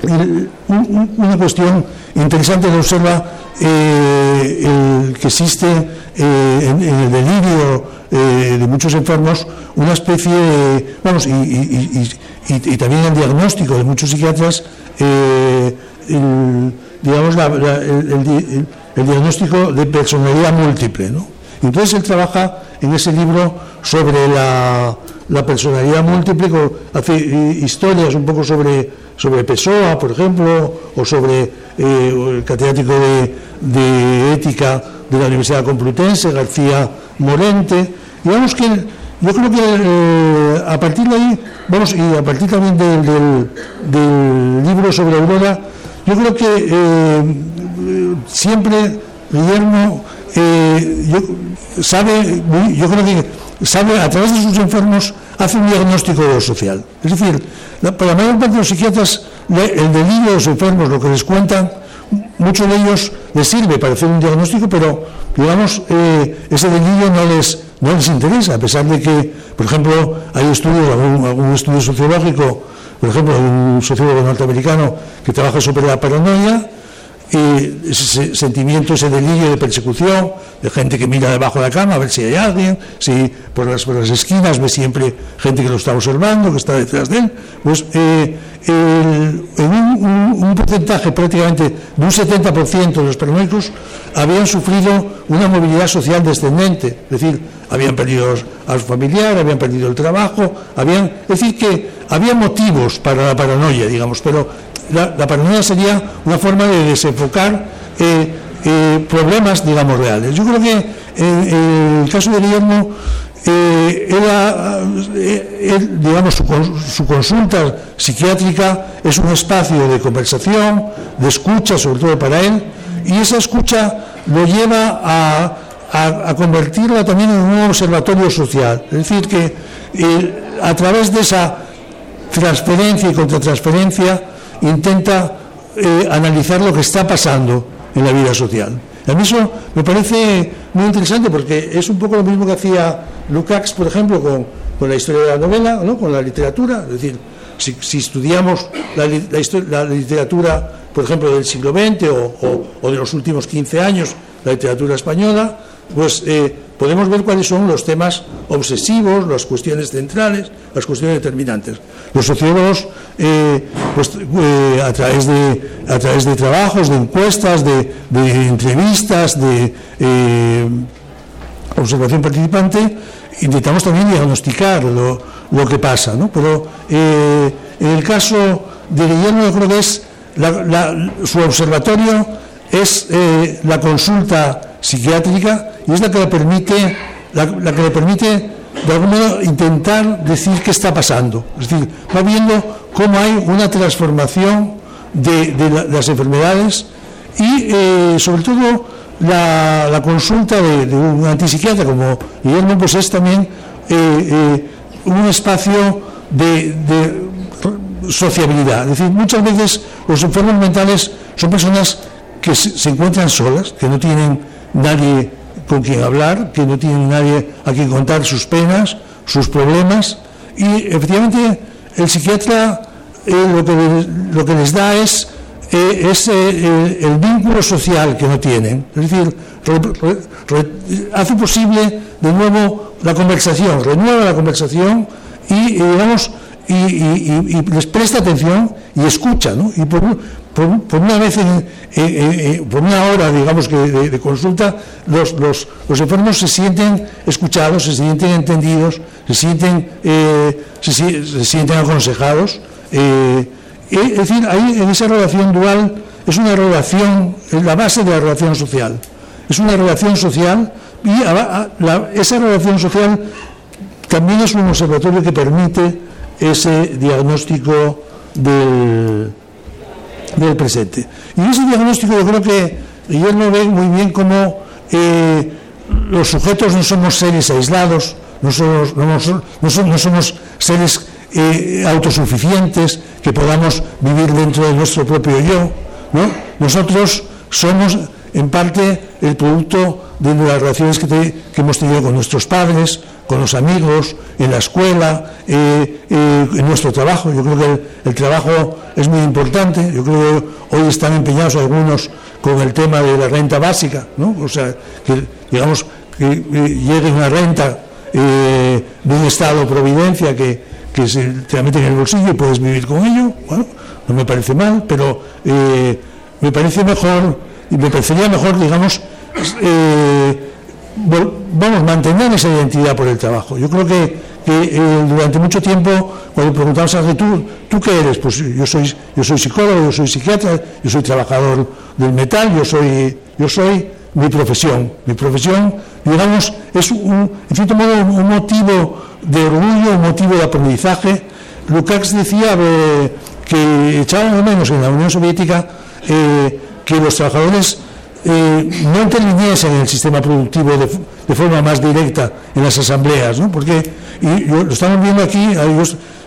una cuestión interesante que observa eh, que existe eh, en, el delirio eh, de muchos enfermos una especie de, vamos, y, también el diagnóstico de muchos psiquiatras, digamos, el, diagnóstico de personalidad múltiple. ¿no? Entonces él trabaja en ese libro sobre la, personalidad múltiple, hace historias un poco sobre sobre Pessoa, por ejemplo, o sobre eh, el catedrático de, ética de la Universidad Complutense, García Morente. Digamos que yo creo que eh, a partir de ahí, vamos, y a partir también del, libro sobre Aurora, yo creo que eh, siempre Guillermo sabe, yo creo que sabe a través de sus enfermos hace un diagnóstico social. Es decir, para la mayor parte de los psiquiatras, el delirio de los enfermos, lo que les cuentan, muchos de ellos les sirve para hacer un diagnóstico, pero digamos, eh, ese delirio no les, no les interesa, a pesar de que, por ejemplo, hay estudios, algún, algún estudio sociológico, por ejemplo, un sociólogo norteamericano que trabaja sobre la paranoia, ese sentimiento, ese delirio de persecución, de gente que mira debajo de la cama a ver si hay alguien, si por las, por las esquinas ve siempre gente que lo está observando, que está detrás de él, pues eh, en un, porcentaje prácticamente de un 70% de los paranoicos habían sufrido una movilidad social descendente, es decir, habían perdido a su familiar, habían perdido el trabajo, habían, es decir, que había motivos para la paranoia, digamos, pero la, paranoia sería una forma de desenfocar eh, eh, problemas, digamos, reales. Yo creo que en el caso de Guillermo, era, digamos, su, su, consulta psiquiátrica es un espacio de conversación, de escucha, sobre todo para él, y esa escucha lo lleva a, a, convertirla también en un observatorio social. Es decir, que a través de esa transferencia y contratransferencia intenta eh, analizar lo que está pasando en la vida social. A mí eso me parece muy interesante porque es un poco lo mismo que hacía Lukács, por ejemplo, con, la historia de la novela, ¿no? con la literatura. Es decir, si, estudiamos la, literatura, por ejemplo, del siglo XX o, o, de los últimos 15 años, la literatura española, pues eh, podemos ver cuáles son los temas obsesivos, las cuestiones centrales, las cuestiones determinantes. Los sociólogos, eh, pues, eh, a, través de, trabajos, de encuestas, de, entrevistas, de observación participante, intentamos también diagnosticar lo, que pasa. Pero en el caso de Guillermo, yo creo su observatorio es la consulta psiquiátrica y es la que le permite, la, que le permite de algún modo intentar decir qué está pasando. Es decir, va viendo cómo hay una transformación de, las enfermedades y eh, sobre todo la, consulta de, un antipsiquiatra como Guillermo pues es también eh, eh, un espacio de, sociabilidad. Es decir, muchas veces los enfermos mentales son personas que se encuentran solas, que no tienen nadie con quien hablar, que no tienen nadie a quien contar sus penas, sus problemas, y efectivamente el psiquiatra eh, lo, que, les da es, eh, eh, el, vínculo social que no tienen, es decir, hace posible de nuevo la conversación, renueva la conversación y, digamos, y, les presta atención y escucha, ¿no? Y por, una vez, por una hora, digamos, que de, consulta, los, los, los, enfermos se sienten escuchados, se sienten entendidos, se sienten, eh, se, sienten aconsejados. Eh, es decir, ahí en esa relación dual es una relación, es la base de la relación social. Es una relación social y esa relación social también es un observatorio que permite ese diagnóstico del presente. Y ese diagnóstico yo creo que Guillermo ve muy bien cómo eh, los sujetos no somos seres aislados, no somos, no, somos, seres eh, autosuficientes que podamos vivir dentro de nuestro propio yo. ¿no? Nosotros somos en parte el producto de las relaciones que hemos tenido con nuestros padres, con los amigos, en la escuela, eh, eh, en nuestro trabajo. Yo creo que el, trabajo es muy importante. Yo creo que hoy están empeñados algunos con el tema de la renta básica, ¿no? O sea, que digamos que llegue una renta eh, de un estado de providencia que, que se te la mete en el bolsillo y puedes vivir con ello. Bueno, no me parece mal, pero me parece mejor me parecería mejor, digamos, vamos, mantener esa identidad por el trabajo. Yo creo que, eh, durante mucho tiempo, cuando preguntamos a alguien, ¿tú, ¿tú qué eres? Pues yo soy, yo soy psicólogo, yo soy psiquiatra, yo soy trabajador del metal, yo soy, yo soy mi profesión. Mi profesión, digamos, es un, en cierto modo un motivo de orgullo, un motivo de aprendizaje. Lukács decía eh, que echaba menos en la Unión Soviética eh, que los trabajadores eh, no interviniese en el sistema productivo de, forma más directa en las asambleas, ¿no? porque y, lo estamos viendo aquí,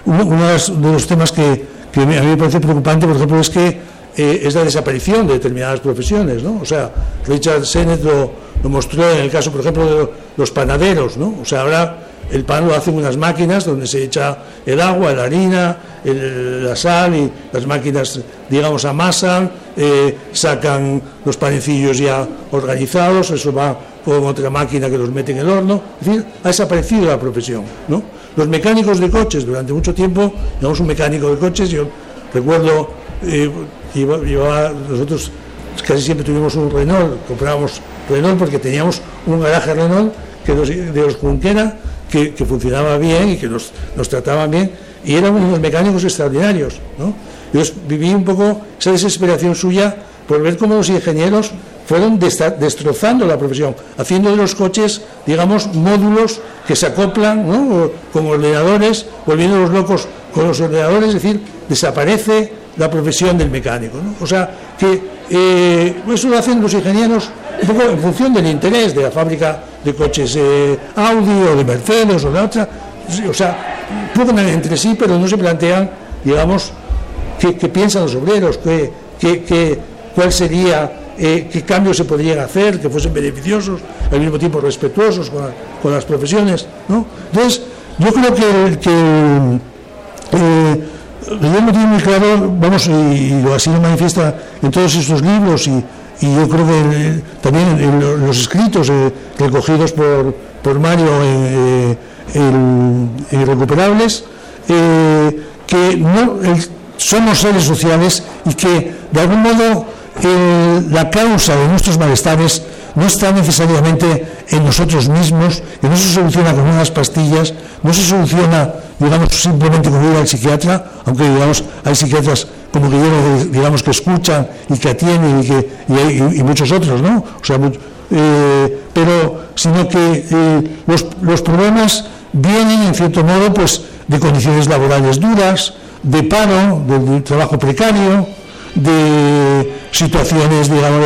uno, de los temas que, a mí me parece preocupante, por ejemplo, es que eh, es la desaparición de determinadas profesiones, ¿no? O sea, Richard Sennett lo, lo, mostró en el caso, por ejemplo, de los panaderos, ¿no? O sea, ahora el pan lo hacen unas máquinas donde se echa el agua, la harina, la sal y las máquinas, digamos, amasan, eh, sacan los panecillos ya organizados, eso va con otra máquina que los mete en el horno. Es decir, ha desaparecido la profesión. Los mecánicos de coches, durante mucho tiempo, digamos, un mecánico de coches, yo recuerdo, eh, nosotros casi siempre tuvimos un Renault, comprábamos Renault porque teníamos un garaje Renault que de los Junquera que, funcionaba bien y que nos, nos trataban bien, y eran unos mecánicos extraordinarios. ¿no? Yo viví un poco esa desesperación suya por ver cómo los ingenieros fueron destrozando la profesión, haciendo de los coches, digamos, módulos que se acoplan ¿no? con ordenadores, volviendo los locos con los ordenadores, es decir, desaparece la profesión del mecánico. ¿no? O sea, que eh, eso lo hacen los ingenieros un poco en función del interés de la fábrica de coches eh, Audi o de Mercedes o de otra. O sea, pueden entre sí, pero no se plantean, digamos, qué, piensan los obreros, qué, qué, cuál sería eh, qué cambios se podrían hacer que fuesen beneficiosos, al mismo tiempo respetuosos con, las profesiones. ¿no? Entonces, yo creo que, que eh, Guillermo tiene muy claro, vamos, y, lo así lo manifiesta en todos estos libros y, yo creo que eh, también en los escritos recogidos por, por Mario en, Irrecuperables, que no, somos seres sociales y que de algún modo la causa de nuestros malestares no está necesariamente en nosotros mismos, que no se soluciona con unas pastillas, no se soluciona, digamos, simplemente con ir al psiquiatra, aunque, digamos, hay psiquiatras como Guillermo, digamos, que escuchan y que atienden y, que, y, muchos otros, ¿no? O sea, eh, pero, sino que eh, los, los problemas vienen, en cierto modo, pues, de condiciones laborales duras, de paro, del trabajo precario, de situaciones, digamos,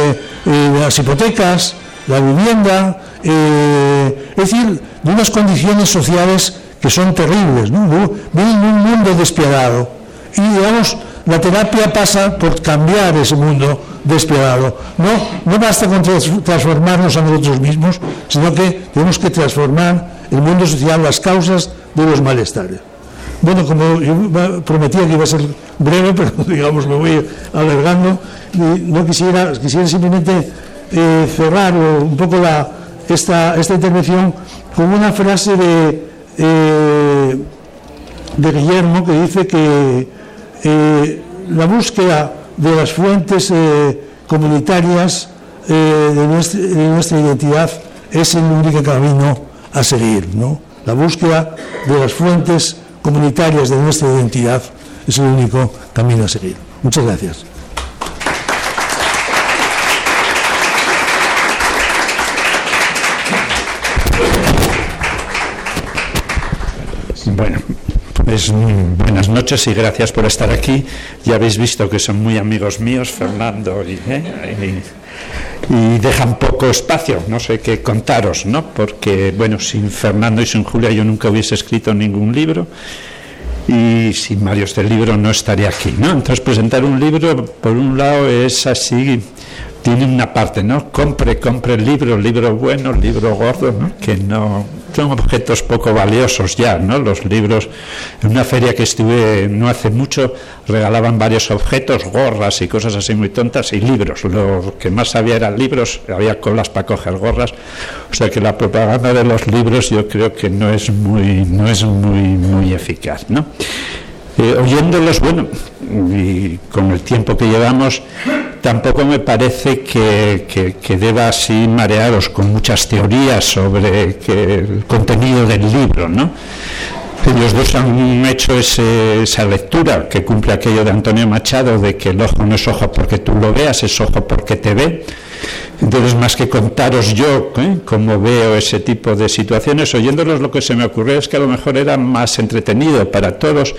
de, las hipotecas, la vivienda, eh, es decir, de unas condiciones sociales que son terribles, ¿no? Viven en un mundo despiadado. Y, digamos, la terapia pasa por cambiar ese mundo despiadado. No, no basta con transformarnos a nosotros mismos, sino que tenemos que transformar el mundo social, las causas de los malestares. Bueno, como yo prometía que iba a ser breve, pero digamos me voy alargando, no quisiera, quisiera simplemente eh, cerrar un poco la, esta, esta intervención con una frase de, eh, de Guillermo que dice que eh, la búsqueda de las fuentes comunitarias de nuestra, de, nuestra, identidad es el único camino a seguir, ¿no? La búsqueda de las fuentes comunitarias de nuestra identidad es el único camino a seguir. Muchas gracias. Bueno, pues buenas noches y gracias por estar aquí. Ya habéis visto que son muy amigos míos, Fernando y, ¿eh? y dejan poco espacio, no sé qué contaros, ¿no? Porque, bueno, sin Fernando y sin Julia yo nunca hubiese escrito ningún libro y sin Mario este libro no estaría aquí, ¿no? Entonces presentar un libro, por un lado, es así tiene una parte, ¿no? Compre, compre el libro, libro bueno, libro gordo, ¿no? Que no son objetos poco valiosos ya, ¿no? Los libros, en una feria que estuve no hace mucho, regalaban varios objetos, gorras y cosas así muy tontas, y libros. Lo que más había eran libros, había colas para coger gorras. O sea que la propaganda de los libros yo creo que no es muy, no es muy, muy eficaz, ¿no? Eh, oyéndolos, bueno, y con el tiempo que llevamos, tampoco me parece que, deba así marearos con muchas teorías sobre el contenido del libro, ¿no? Ellos dos han hecho esa lectura que cumple aquello de Antonio Machado de que el ojo no es ojo porque tú lo veas, es ojo porque te ve. Entonces, más que contaros yo ¿eh? cómo veo ese tipo de situaciones, oyéndolos lo que se me ocurrió es que a lo mejor era más entretenido para todos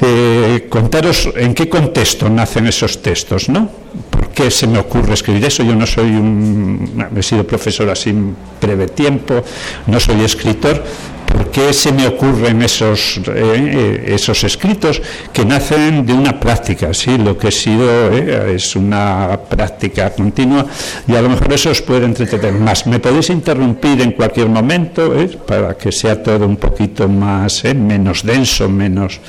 eh, contaros en qué contexto nacen esos textos, ¿no? ¿Por qué se me ocurre escribir eso? Yo no soy un, he sido profesor así breve tiempo, no soy escritor. ¿Por qué se me ocurren esos, eh, esos escritos que nacen de una práctica? Sí, lo que he sido eh, es una práctica continua y a lo mejor eso os puede entretener más. Me podéis interrumpir en cualquier momento para que sea todo un poquito más, menos denso, menos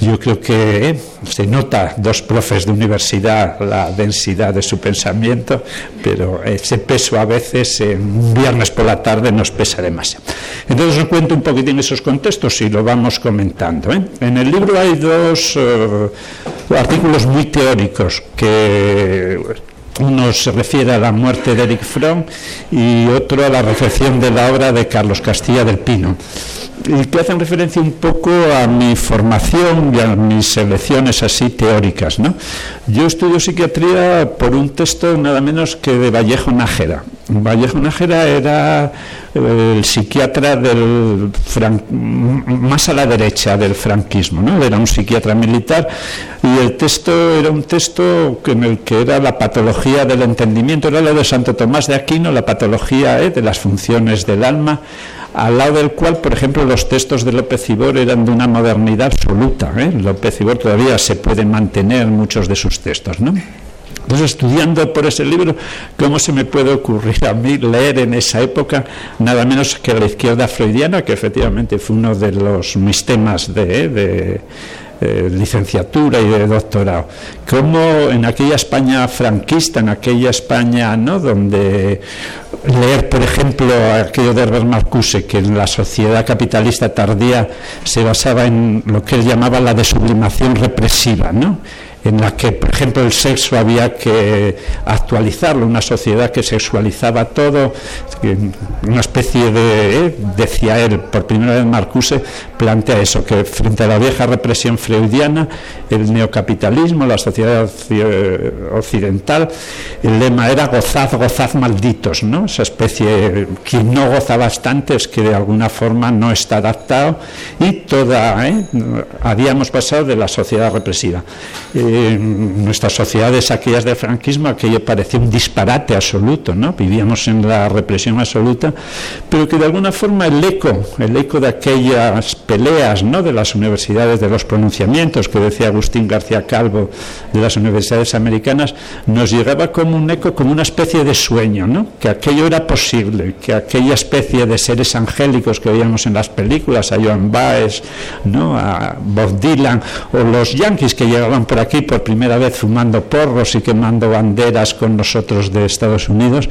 yo creo que eh, se nota dos profes de universidad la densidad de su pensamiento, pero ese peso a veces en un viernes por la tarde nos pesa demasiado. Entonces os cuento un poquitín esos contextos y lo vamos comentando. ¿eh? En el libro hay dos eh, artículos muy teóricos que uno se refiere a la muerte de Eric Fromm y otro a la reflexión de la obra de Carlos Castilla del Pino. Y que hacen referencia un poco a mi formación y a mis selecciones así teóricas. ¿no? Yo estudio psiquiatría por un texto nada menos que de Vallejo Nájera. Vallejo Nájera era eh, el psiquiatra más a la derecha del franquismo, ¿no? era un psiquiatra militar y el texto era un texto en el que era la patología del entendimiento, era lo de Santo Tomás de Aquino, la patología ¿eh? de las funciones del alma al lado del cual, por ejemplo, los textos de López Ibor eran de una modernidad absoluta. ¿eh? López Ibor todavía se puede mantener muchos de sus textos, ¿no? Entonces, estudiando por ese libro, ¿cómo se me puede ocurrir a mí leer en esa época nada menos que la izquierda freudiana, que efectivamente fue uno de los mis temas de eh, licenciatura y de doctorado. Como en aquella España franquista, en aquella España ¿no? donde leer, por ejemplo, aquello de Herbert Marcuse, que en la sociedad capitalista tardía se basaba en lo que él llamaba la desublimación represiva, ¿no? En la que, por ejemplo, el sexo había que actualizarlo, una sociedad que sexualizaba todo, una especie de, ¿eh? decía él, por primera vez Marcuse plantea eso, que frente a la vieja represión freudiana, el neocapitalismo, la sociedad occidental, el lema era gozad, gozad malditos, ¿no? Esa especie, quien no goza bastante es que de alguna forma no está adaptado y toda, ¿eh? habíamos pasado de la sociedad represiva. Eh, en nuestras sociedades, aquellas del franquismo, aquello parecía un disparate absoluto, ¿no? Vivíamos en la represión absoluta, pero que de alguna forma el eco, el eco de aquellas peleas, ¿no? De las universidades, de los pronunciamientos que decía Agustín García Calvo de las universidades americanas, nos llegaba como un eco, como una especie de sueño, ¿no? Que aquello era posible, que aquella especie de seres angélicos que veíamos en las películas, a Joan Baez, ¿no? A Bob Dylan, o los yankees que llegaban por aquí por primera vez fumando porros y quemando banderas con nosotros de Estados Unidos,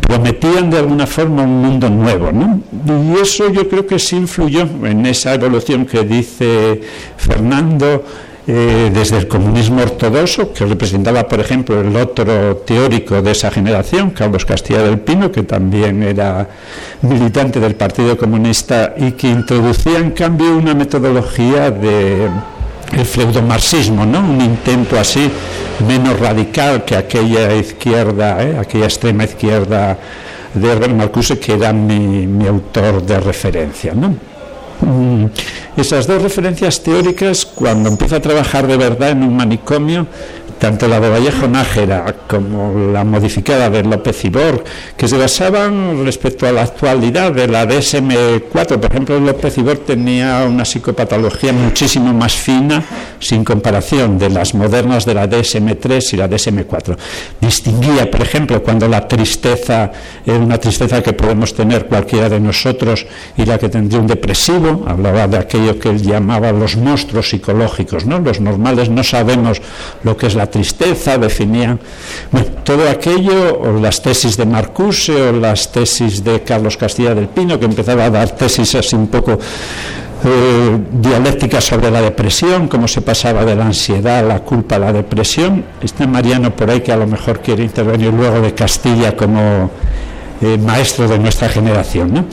prometían de alguna forma un mundo nuevo. ¿no? Y eso yo creo que sí influyó en esa evolución que dice Fernando. Eh, desde el comunismo ortodoxo, que representaba, por ejemplo, el otro teórico de esa generación, Carlos Castilla del Pino, que también era militante del Partido Comunista y que introducía, en cambio, una metodología de el fleudomarxismo, non? Un intento así menos radical que aquella izquierda, eh? aquella extrema izquierda de Herbert Marcuse que era mi, mi autor de referencia, non? Mm, esas dos referencias teóricas, cuando empiezo a trabajar de verdad en un manicomio, tanto la de Vallejo Nájera como la modificada de López Ibor, que se basaban respecto a la actualidad de la DSM-4. Por ejemplo, López Ibor tenía una psicopatología muchísimo más fina, sin comparación de las modernas de la DSM-3 y la DSM-4. Distinguía, por ejemplo, cuando la tristeza era una tristeza que podemos tener cualquiera de nosotros y la que tendría un depresivo, hablaba de aquello que él llamaba los monstruos psicológicos, ¿no? Los normales no sabemos lo que es la tristeza, definían todo aquello, o las tesis de Marcuse o las tesis de Carlos Castilla del Pino, que empezaba a dar tesis así un poco eh, dialécticas sobre la depresión, cómo se pasaba de la ansiedad, la culpa a la depresión. Está Mariano por ahí que a lo mejor quiere intervenir luego de Castilla como eh, maestro de nuestra generación.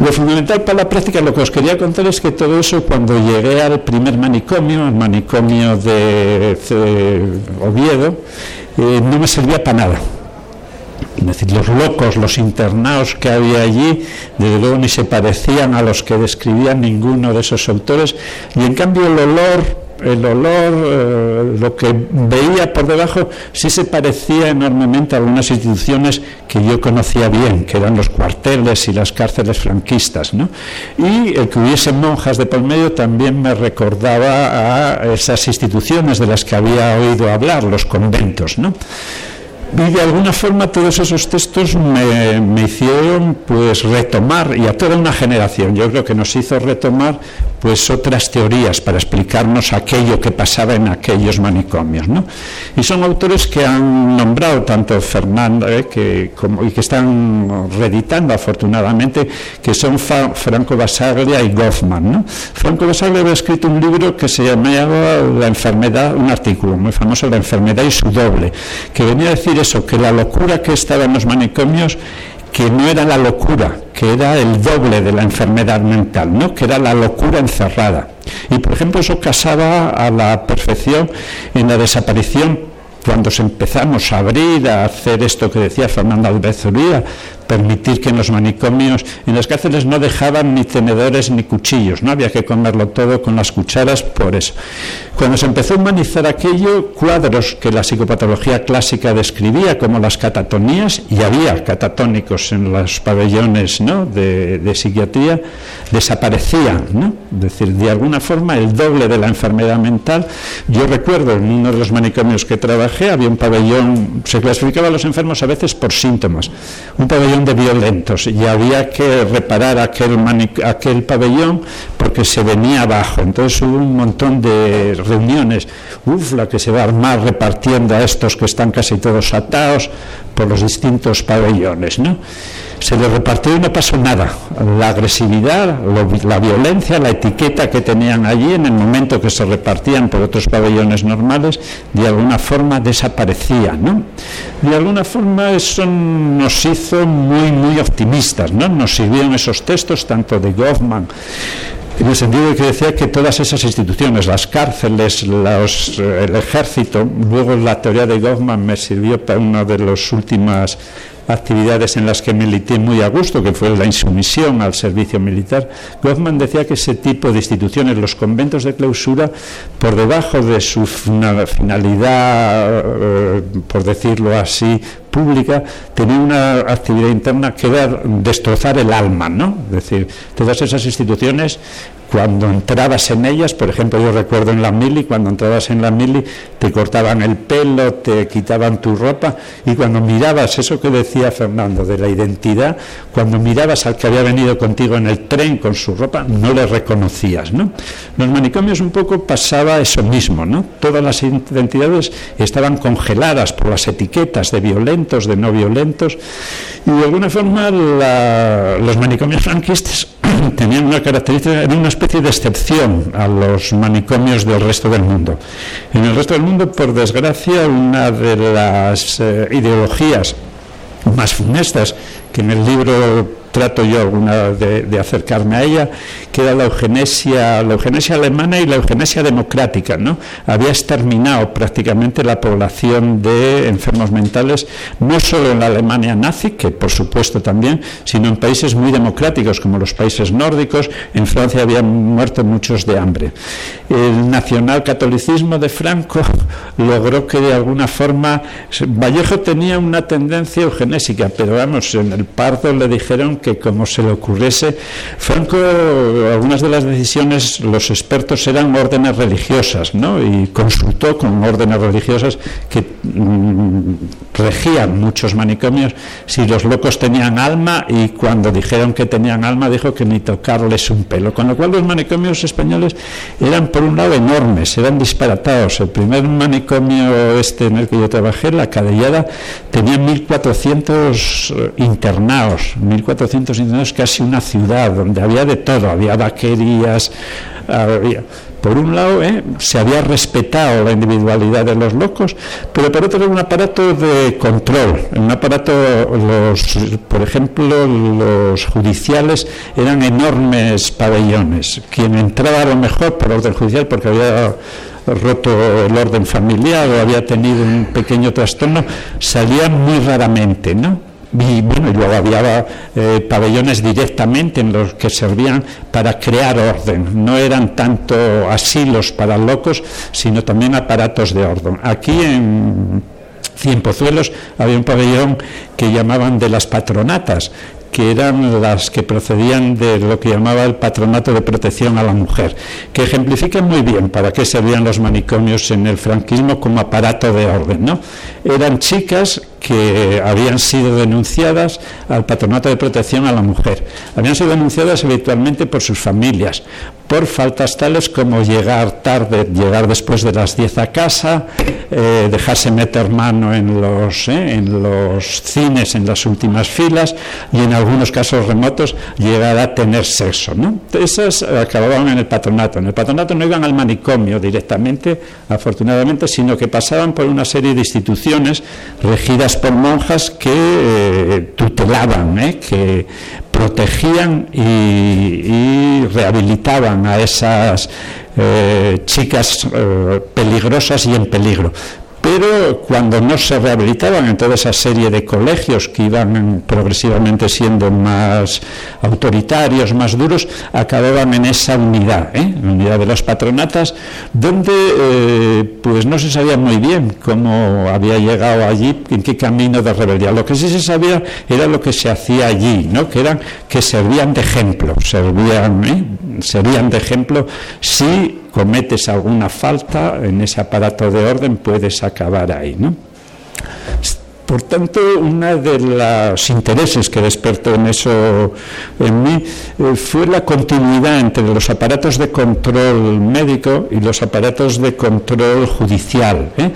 Lo fundamental para la práctica, lo que os quería contar es que todo eso, cuando llegué al primer manicomio, el manicomio de, Oviedo, eh, no me servía para nada. Es decir, los locos, los internados que había allí, desde luego ni se parecían a los que describían ninguno de esos autores, y en cambio el olor el olor, eh, lo que veía por debajo, sí se parecía enormemente a algunas instituciones que yo conocía bien, que eran los cuarteles y las cárceles franquistas. ¿no? Y el que hubiese monjas de por medio también me recordaba a esas instituciones de las que había oído hablar, los conventos. ¿no? y de alguna forma todos esos textos me, me, hicieron pues retomar y a toda una generación yo creo que nos hizo retomar pues otras teorías para explicarnos aquello que pasaba en aquellos manicomios. ¿no? Y son autores que han nombrado tanto Fernando eh, que, y que están reeditando afortunadamente, que son Franco Basaglia y Goffman. ¿no? Franco Basaglia había escrito un libro que se llamaba La enfermedad, un artículo muy famoso, La enfermedad y su doble, que venía a decir eso, que la locura que estaba en los manicomios que no era la locura, que era el doble de la enfermedad mental, ¿no? que era la locura encerrada. Y por ejemplo eso casaba a la perfección en la desaparición cuando empezamos a abrir, a hacer esto que decía Fernando Albezuría, permitir que en los manicomios, en las cárceles no dejaban ni tenedores ni cuchillos, no había que comerlo todo con las cucharas por eso. Cuando se empezó a humanizar aquello, cuadros que la psicopatología clásica describía como las catatonías, y había catatónicos en los pabellones ¿no? de, psiquiatría, desaparecían, ¿no? es decir, de alguna forma el doble de la enfermedad mental. Yo recuerdo en uno de los manicomios que trabajé, había un pabellón, se clasificaba a los enfermos a veces por síntomas, un pabellón de violentos y había que reparar aquel, aquel pabellón porque se venía abajo. Entonces hubo un montón de reuniones. Uf, la que se va a armar repartiendo a estos que están casi todos atados por los distintos pabellones. ¿no? Se les repartió y no pasó nada. La agresividad, la violencia, la etiqueta que tenían allí en el momento que se repartían por otros pabellones normales, de alguna forma desaparecía. ¿no? De alguna forma eso nos hizo muy, muy optimistas. ¿no? Nos sirvieron esos textos, tanto de Goffman en el sentido de que decía que todas esas instituciones, las cárceles, los, eh, el ejército, luego la teoría de Goffman me sirvió para una de las últimas actividades en las que milité muy a gusto, que fue la insumisión al servicio militar, Goffman decía que ese tipo de instituciones, los conventos de clausura, por debajo de su finalidad, eh, por decirlo así, pública, tenían una actividad interna que era destrozar el alma, ¿no? Es decir, todas esas instituciones cuando entrabas en ellas, por ejemplo, yo recuerdo en la mili, cuando entrabas en la mili, te cortaban el pelo, te quitaban tu ropa, y cuando mirabas eso que decía Fernando de la identidad, cuando mirabas al que había venido contigo en el tren con su ropa, no le reconocías, ¿no? Los manicomios un poco pasaba eso mismo, ¿no? Todas las identidades estaban congeladas por las etiquetas de de no violentos, y de alguna forma los manicomios franquistas tenían una característica, era una especie de excepción a los manicomios del resto del mundo. En el resto del mundo, por desgracia, una de las eh, ideologías más funestas que en el libro trato yo alguna de, acercarme a ella, que era la eugenesia, la eugenesia alemana y la eugenesia democrática, ¿no? Había exterminado prácticamente la población de enfermos mentales, no solo en la Alemania nazi, que por supuesto también, sino en países muy democráticos como los países nórdicos, en Francia habían muerto muchos de hambre. El nacionalcatolicismo de Franco logró que de alguna forma Vallejo tenía una tendencia eugenésica, pero vamos, en el Pardo le dijeron que como se le ocurriese, Franco, algunas de las decisiones, los expertos eran órdenes religiosas, ¿no? Y consultó con órdenes religiosas que mm, regían muchos manicomios si los locos tenían alma y cuando dijeron que tenían alma dijo que ni tocarles un pelo. Con lo cual los manicomios españoles eran por un lado enormes, eran disparatados. El primer manicomio este en el que yo trabajé, la Cadellada, tenía 1.400 eh, internados, 1.400 es casi una ciudad donde había de todo, había vaquerías, por un lado, ¿eh? se había respetado la individualidad de los locos, pero por otro era un aparato de control, un aparato, los, por ejemplo, los judiciales eran enormes pabellones. Quien entraba a lo mejor por orden judicial porque había roto el orden familiar o había tenido un pequeño trastorno, salía muy raramente, ¿no? Y bueno, luego había eh, pabellones directamente en los que servían para crear orden. No eran tanto asilos para locos, sino también aparatos de orden. Aquí en Cienpozuelos había un pabellón que llamaban de las patronatas, que eran las que procedían de lo que llamaba el patronato de protección a la mujer, que ejemplifican muy bien para qué servían los manicomios en el franquismo como aparato de orden. ¿no? Eran chicas que habían sido denunciadas al Patronato de Protección a la Mujer. Habían sido denunciadas habitualmente por sus familias, por faltas tales como llegar tarde, llegar después de las 10 a casa, eh, dejarse meter mano en los, eh, en los cines en las últimas filas y en algunos casos remotos llegar a tener sexo. ¿no? Esas acababan en el patronato. En el patronato no iban al manicomio directamente, afortunadamente, sino que pasaban por una serie de instituciones regidas por monjas que eh, tutelaban, ¿eh? que protegían y, rehabilitaban a esas eh, chicas peligrosas y en peligro pero cuando no se rehabilitaban en toda esa serie de colegios que iban progresivamente siendo más autoritarios, más duros, acababan en esa unidad, ¿eh? unidad de las patronatas, donde eh, pues no se sabía muy bien cómo había llegado allí, en qué camino de rebeldía. Lo que sí se sabía era lo que se hacía allí, ¿no? que eran que servían de ejemplo, servían, ¿eh? servían de ejemplo si cometes alguna falta en ese aparato de orden, puedes acabar ahí. ¿no? Por tanto, uno de los intereses que despertó en eso en mí eh, fue la continuidad entre los aparatos de control médico y los aparatos de control judicial. ¿eh?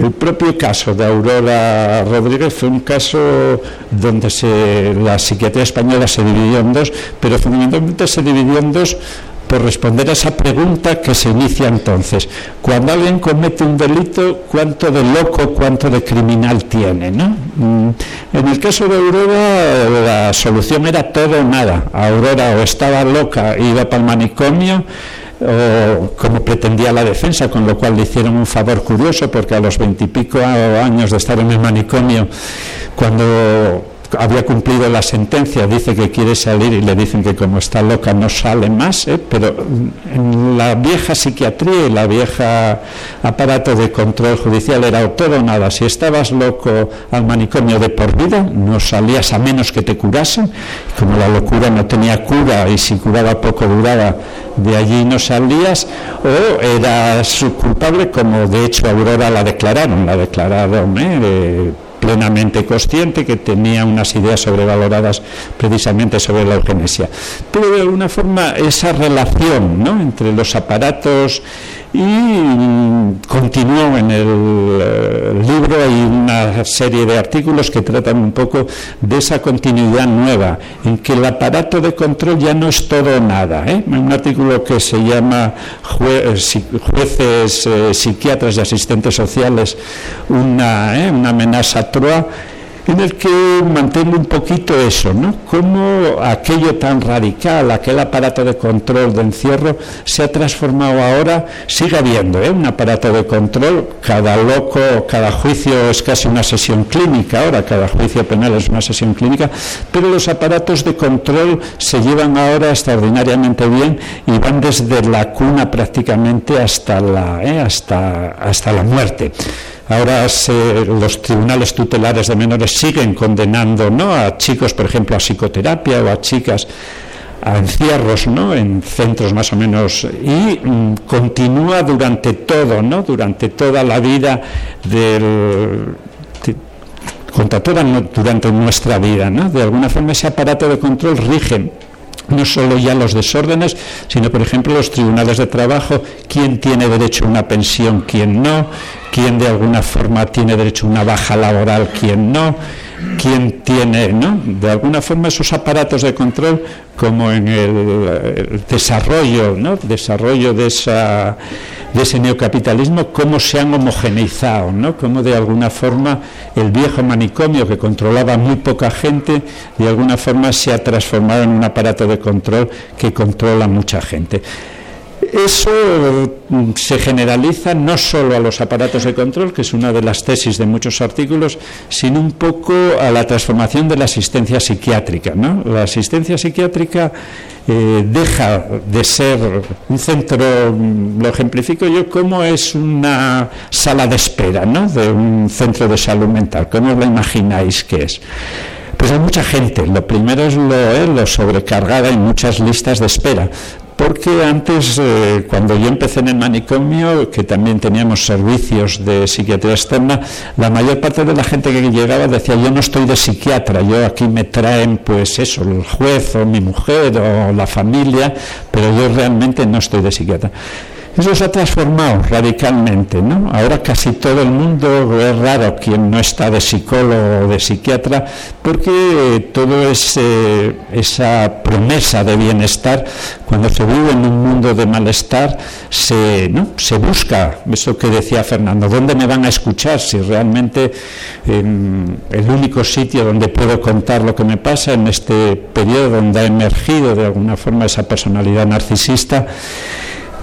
El propio caso de Aurora Rodríguez fue un caso donde la psiquiatría española se dividió en dos, pero fundamentalmente se dividió en dos responder a esa pregunta que se inicia entonces. Cuando alguien comete un delito, ¿cuánto de loco, cuánto de criminal tiene? ¿no? Mm, en el caso de Aurora, la solución era todo o nada. Aurora o estaba loca e iba para el manicomio, o como pretendía la defensa, con lo cual le hicieron un favor curioso, porque a los veintipico años de estar en el manicomio, cuando había cumplido la sentencia, dice que quiere salir y le dicen que como está loca no sale más, ¿eh? pero en la vieja psiquiatría y la vieja aparato de control judicial era todo o nada. Si estabas loco al manicomio de por vida, no salías a menos que te curasen, como la locura no tenía cura y si curaba poco duraba, de allí no salías, o eras culpable, como de hecho Aurora la declararon, la declararon. ¿eh? Plenamente consciente, que tenía unas ideas sobrevaloradas precisamente sobre la eugenesia. Pero de alguna forma esa relación ¿no? entre los aparatos y continuó en el eh, libro, hay una serie de artículos que tratan un poco de esa continuidad nueva, en que el aparato de control ya no es todo nada. ¿eh? Un artículo que se llama eh, Jueces, Psiquiatras y Asistentes Sociales, una, una amenaza troa en el que mantengo un poquito eso, ¿no? Cómo aquello tan radical, aquel aparato de control de encierro, se ha transformado ahora, sigue habiendo ¿eh? un aparato de control, cada loco, cada juicio es casi una sesión clínica, ahora cada juicio penal es una sesión clínica, pero los aparatos de control se llevan ahora extraordinariamente bien y van desde la cuna prácticamente hasta la, ¿eh? hasta, hasta la muerte. Ahora los tribunales tutelares de menores siguen condenando ¿no? a chicos, por ejemplo, a psicoterapia o a chicas a encierros ¿no? en centros más o menos y mm, continúa durante todo, ¿no? durante toda la vida del, contra toda durante nuestra vida, ¿no? De alguna forma ese aparato de control rige no solo ya los desórdenes, sino por ejemplo los tribunales de trabajo, quién tiene derecho a una pensión, quién no, quién de alguna forma tiene derecho a una baja laboral, quién no, quién tiene, ¿no? De alguna forma esos aparatos de control, como en el, desarrollo, ¿no? Desarrollo de esa de ese neocapitalismo, cómo se han homogeneizado, ¿no? Cómo de alguna forma el viejo manicomio que controlaba muy poca gente, de alguna forma se ha transformado en un aparato de control que controla mucha gente. Eso mm, se generaliza no solo a los aparatos de control, que es una de las tesis de muchos artículos, sino un poco a la transformación de la asistencia psiquiátrica. ¿no? La asistencia psiquiátrica eh, deja de ser un centro, mm, lo ejemplifico yo, como es una sala de espera ¿no? de un centro de salud mental. ¿Cómo lo imagináis que es? Pues hay mucha gente. Lo primero es lo, eh, lo sobrecargada y muchas listas de espera porque antes, eh, cuando yo empecé en el manicomio, que también teníamos servicios de psiquiatría externa, la mayor parte de la gente que llegaba decía, yo no estoy de psiquiatra, yo aquí me traen pues eso, el juez o mi mujer o la familia, pero yo realmente no estoy de psiquiatra. Eso se ha transformado radicalmente, ¿no? Ahora casi todo el mundo es raro quien no está de psicólogo o de psiquiatra, porque todo ese, esa promesa de bienestar, cuando se vive en un mundo de malestar, se, ¿no? se busca, eso que decía Fernando, ¿dónde me van a escuchar? Si realmente el único sitio donde puedo contar lo que me pasa en este periodo donde ha emergido de alguna forma esa personalidad narcisista,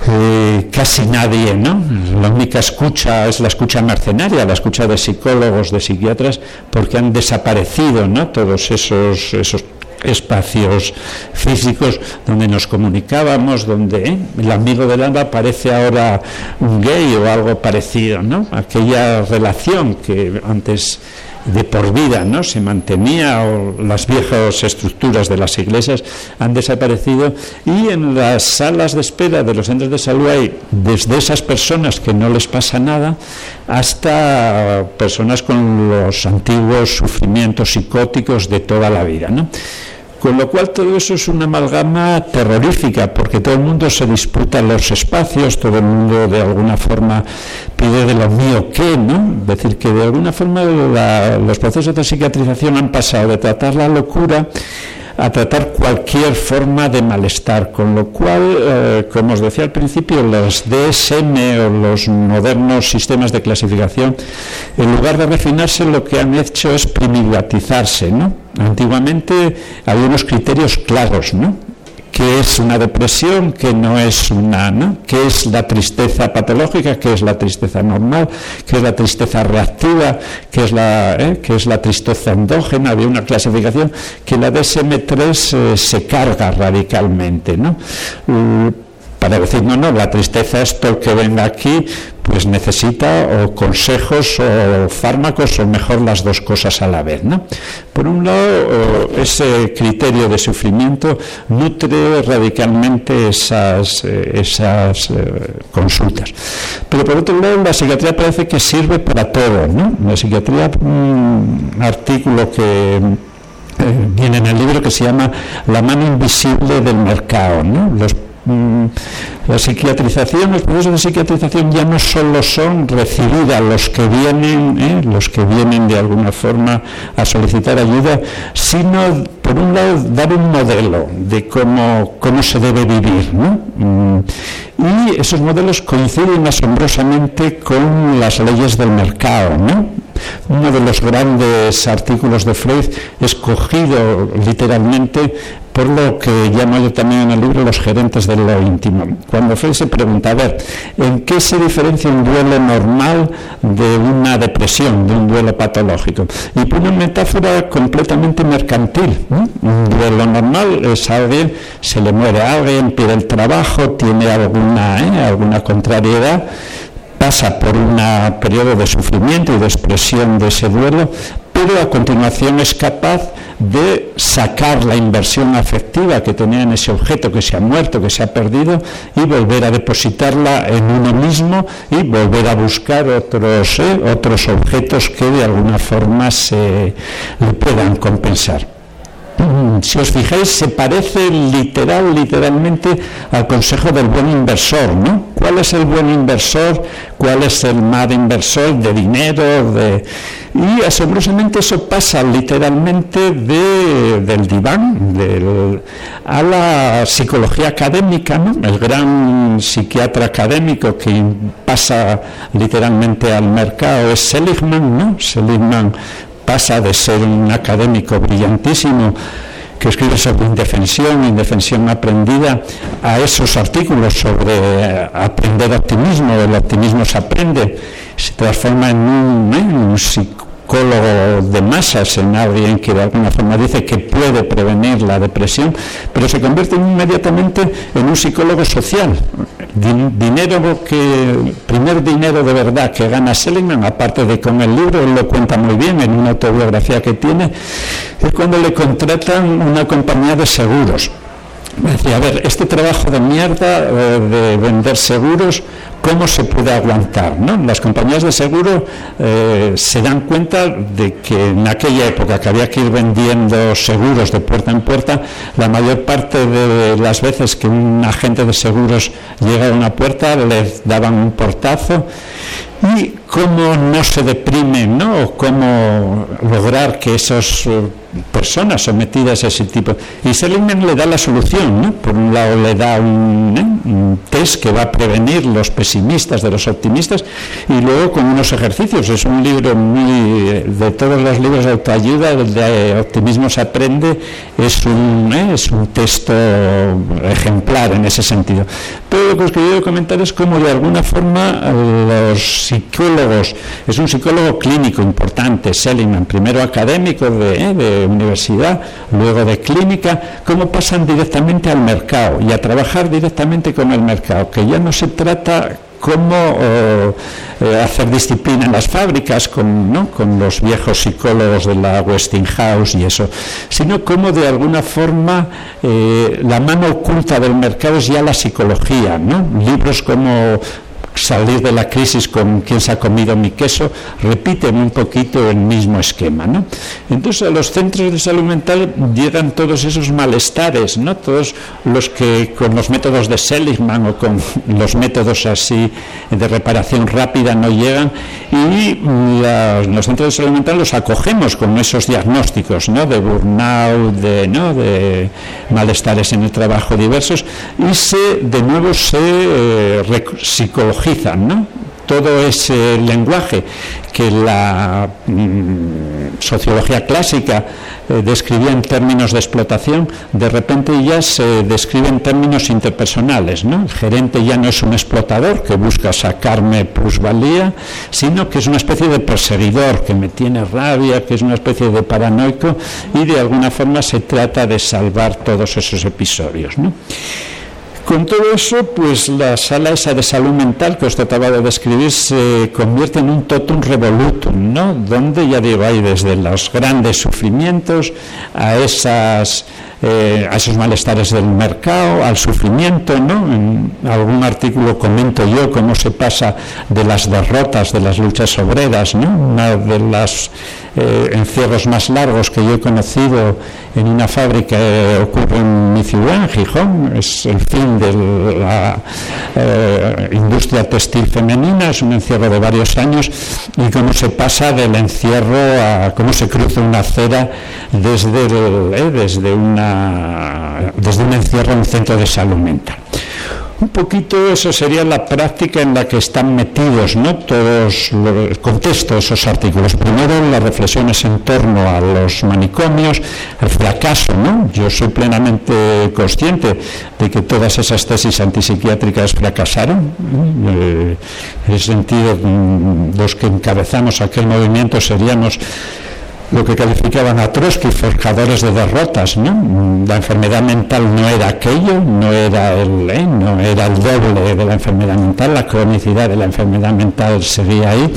eh, casi nadie, ¿no? La única escucha es la escucha mercenaria, la escucha de psicólogos, de psiquiatras, porque han desaparecido, ¿no? Todos esos, esos espacios físicos donde nos comunicábamos, donde ¿eh? el amigo del alma parece ahora un gay o algo parecido, ¿no? Aquella relación que antes de por vida, ¿no? Se mantenía o las viejas estructuras de las iglesias han desaparecido y en las salas de espera de los centros de salud hay desde esas personas que no les pasa nada hasta personas con los antiguos sufrimientos psicóticos de toda la vida, ¿no? Con lo cual todo eso es una amalgama terrorífica, porque todo el mundo se disputa los espacios, todo el mundo de alguna forma pide de lo mío qué, ¿no? Es decir, que de alguna forma los procesos de psiquiatrización han pasado de tratar la locura a tratar cualquier forma de malestar, con lo cual, eh, como os decía al principio, los DSM o los modernos sistemas de clasificación, en lugar de refinarse, lo que han hecho es privatizarse, ¿no? Antiguamente había unos criterios claros, ¿no? Qué es una depresión, qué no es una, ¿no? qué es la tristeza patológica, qué es la tristeza normal, qué es la tristeza reactiva, qué es la, ¿eh? es la tristeza endógena, había una clasificación que la DSM-3 eh, se carga radicalmente. ¿no? Para decir, no, no, la tristeza es que venga aquí, pues necesita o consejos o fármacos o mejor las dos cosas a la vez. ¿no? Por un lado, ese criterio de sufrimiento nutre radicalmente esas, eh, esas eh, consultas. Pero por otro lado, la psiquiatría parece que sirve para todo. ¿no? La psiquiatría, un artículo que eh, viene en el libro que se llama La mano invisible del mercado. ¿no? Los Mm, la psiquiatrización, los procesos de psiquiatrización ya no solo son recibir a los que vienen, ¿eh? los que vienen de alguna forma a solicitar ayuda, sino por un lado dar un modelo de cómo, cómo se debe vivir. Mm, y esos modelos coinciden asombrosamente con las leyes del mercado. Uno de los grandes artículos de Freud, escogido literalmente por lo que llamo yo también en el libro los gerentes de lo íntimo. Cuando Freud se pregunta, a ver, ¿en qué se diferencia un duelo normal de una depresión, de un duelo patológico? Y pone una metáfora completamente mercantil. Un duelo normal es alguien, se le muere a alguien, pide el trabajo, tiene alguna, ¿eh? alguna contrariedad pasa por un periodo de sufrimiento y de expresión de ese duelo, pero a continuación es capaz de sacar la inversión afectiva que tenía en ese objeto que se ha muerto, que se ha perdido, y volver a depositarla en uno mismo y volver a buscar otros, ¿eh? otros objetos que de alguna forma se le puedan compensar. Mm, si os fijáis, se parece literal, literalmente al consejo del buen inversor, ¿no? ¿Cuál es el buen inversor? ¿Cuál es el mal inversor de dinero? De... Y asombrosamente eso pasa literalmente del diván a la psicología académica, ¿no? El gran psiquiatra académico que pasa literalmente al mercado es Seligman, ¿no? Seligman pasa de ser un académico brillantísimo que escribe sobre indefensión, indefensión aprendida, a esos artículos sobre aprender optimismo, el optimismo se aprende, se transforma en un, en un de masas, en alguien que de alguna forma dice que puede prevenir la depresión, pero se convierte inmediatamente en un psicólogo social. dinero que, primer dinero de verdad que gana Seligman, aparte de con el libro, lo cuenta muy bien en una autobiografía que tiene, es cuando le contratan una compañía de seguros decía, a ver, este trabajo de mierda eh, de vender seguros, ¿cómo se puede aguantar? ¿no? Las compañías de seguro eh, se dan cuenta de que en aquella época que había que ir vendiendo seguros de puerta en puerta, la mayor parte de las veces que un agente de seguros llega a una puerta le daban un portazo y cómo no se deprime, ¿no? cómo lograr que esas eh, personas sometidas a ese tipo. Y Seligman le da la solución, ¿no? Por un lado le da un, ¿eh? un, test que va a prevenir los pesimistas de los optimistas y luego con unos ejercicios. Es un libro muy, de todos los libros de autoayuda, de optimismo se aprende, es un, ¿eh? es un texto ejemplar en ese sentido. Pero lo que os quería comentar es cómo de alguna forma los psicólogos, es un psicólogo clínico importante, Seligman, primero académico ¿eh? de universidad, luego de clínica, cómo pasan directamente al mercado y a trabajar directamente con el mercado, que ya no se trata cómo eh, eh, hacer disciplina en las fábricas con, los viejos psicólogos de la Westinghouse y eso, sino cómo de alguna forma eh, la mano oculta del mercado es ya la psicología, ¿no? libros como salir de la crisis con quien se ha comido mi queso, repiten un poquito el mismo esquema. ¿no? Entonces a los centros de salud mental llegan todos esos malestares, ¿no? todos los que con los métodos de Seligman o con los métodos así de reparación rápida no llegan y la, los centros de salud mental los acogemos con esos diagnósticos ¿no? de burnout, de, ¿no? de malestares en el trabajo diversos y se de nuevo se eh, psicología ¿no? todo ese lenguaje que la mm, sociología clásica eh, describía en términos de explotación, de repente ya se describe en términos interpersonales. ¿no? El gerente ya no es un explotador que busca sacarme plusvalía, sino que es una especie de perseguidor que me tiene rabia, que es una especie de paranoico y de alguna forma se trata de salvar todos esos episodios. ¿no? Con todo eso, pues la sala esa de salud mental que os trataba de describir se convierte en un totum revolutum, ¿no? Donde, ya digo, hay desde los grandes sufrimientos a esas eh, a esos malestares del mercado, al sufrimiento, ¿no? En algún artículo comento yo cómo se pasa de las derrotas de las luchas obreras, ¿no? Una de las eh, encierros más largos que yo he conocido en una fábrica eh, ocurre en mi ciudad, en Gijón, es el fin de la eh, industria textil femenina, es un encierro de varios años y cómo se pasa del encierro a cómo se cruza una acera desde, eh, desde una desde un encierro en un centro de salud mental. Un poquito eso sería la práctica en la que están metidos ¿no? todos los contextos esos artículos. Primero, las reflexiones en torno a los manicomios, el fracaso. ¿no? Yo soy plenamente consciente de que todas esas tesis antipsiquiátricas fracasaron. Eh, en ese sentido, mm, los que encabezamos aquel movimiento seríamos lo que calificaban a Trotsky forjadores de derrotas, ¿no? La enfermedad mental no era aquello, no era el, ¿eh? no era el doble de la enfermedad mental, la cronicidad de la enfermedad mental seguía ahí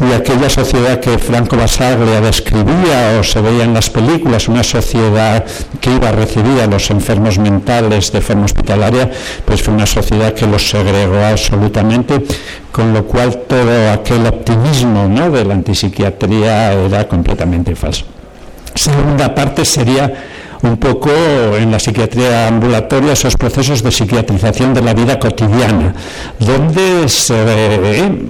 y aquella sociedad que Franco Basaglia describía o se veía en las películas, una sociedad que iba a recibir a los enfermos mentales de forma hospitalaria, pues fue una sociedad que los segregó absolutamente, con lo cual todo aquel optimismo ¿no? de la antipsiquiatría era completamente falso. Segunda parte sería un poco en la psiquiatría ambulatoria esos procesos de psiquiatrización de la vida cotidiana, donde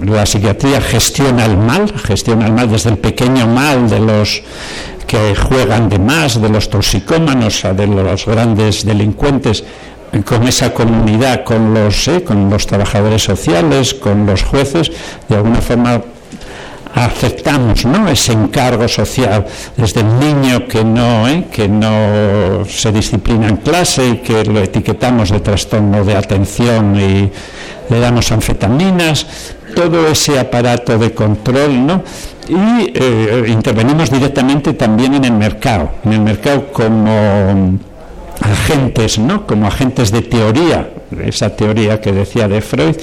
la psiquiatría gestiona el mal, gestiona el mal desde el pequeño mal de los que juegan de más, de los toxicómanos, de los grandes delincuentes, con esa comunidad, con los, eh, con los trabajadores sociales, con los jueces, de alguna forma aceptamos ese encargo social desde el niño que no, ¿eh? que no se disciplina en clase y que lo etiquetamos de trastorno de atención y le damos anfetaminas, todo ese aparato de control, ¿no? Y eh, intervenimos directamente también en el mercado, en el mercado como agentes, como agentes de teoría, esa teoría que decía de Freud,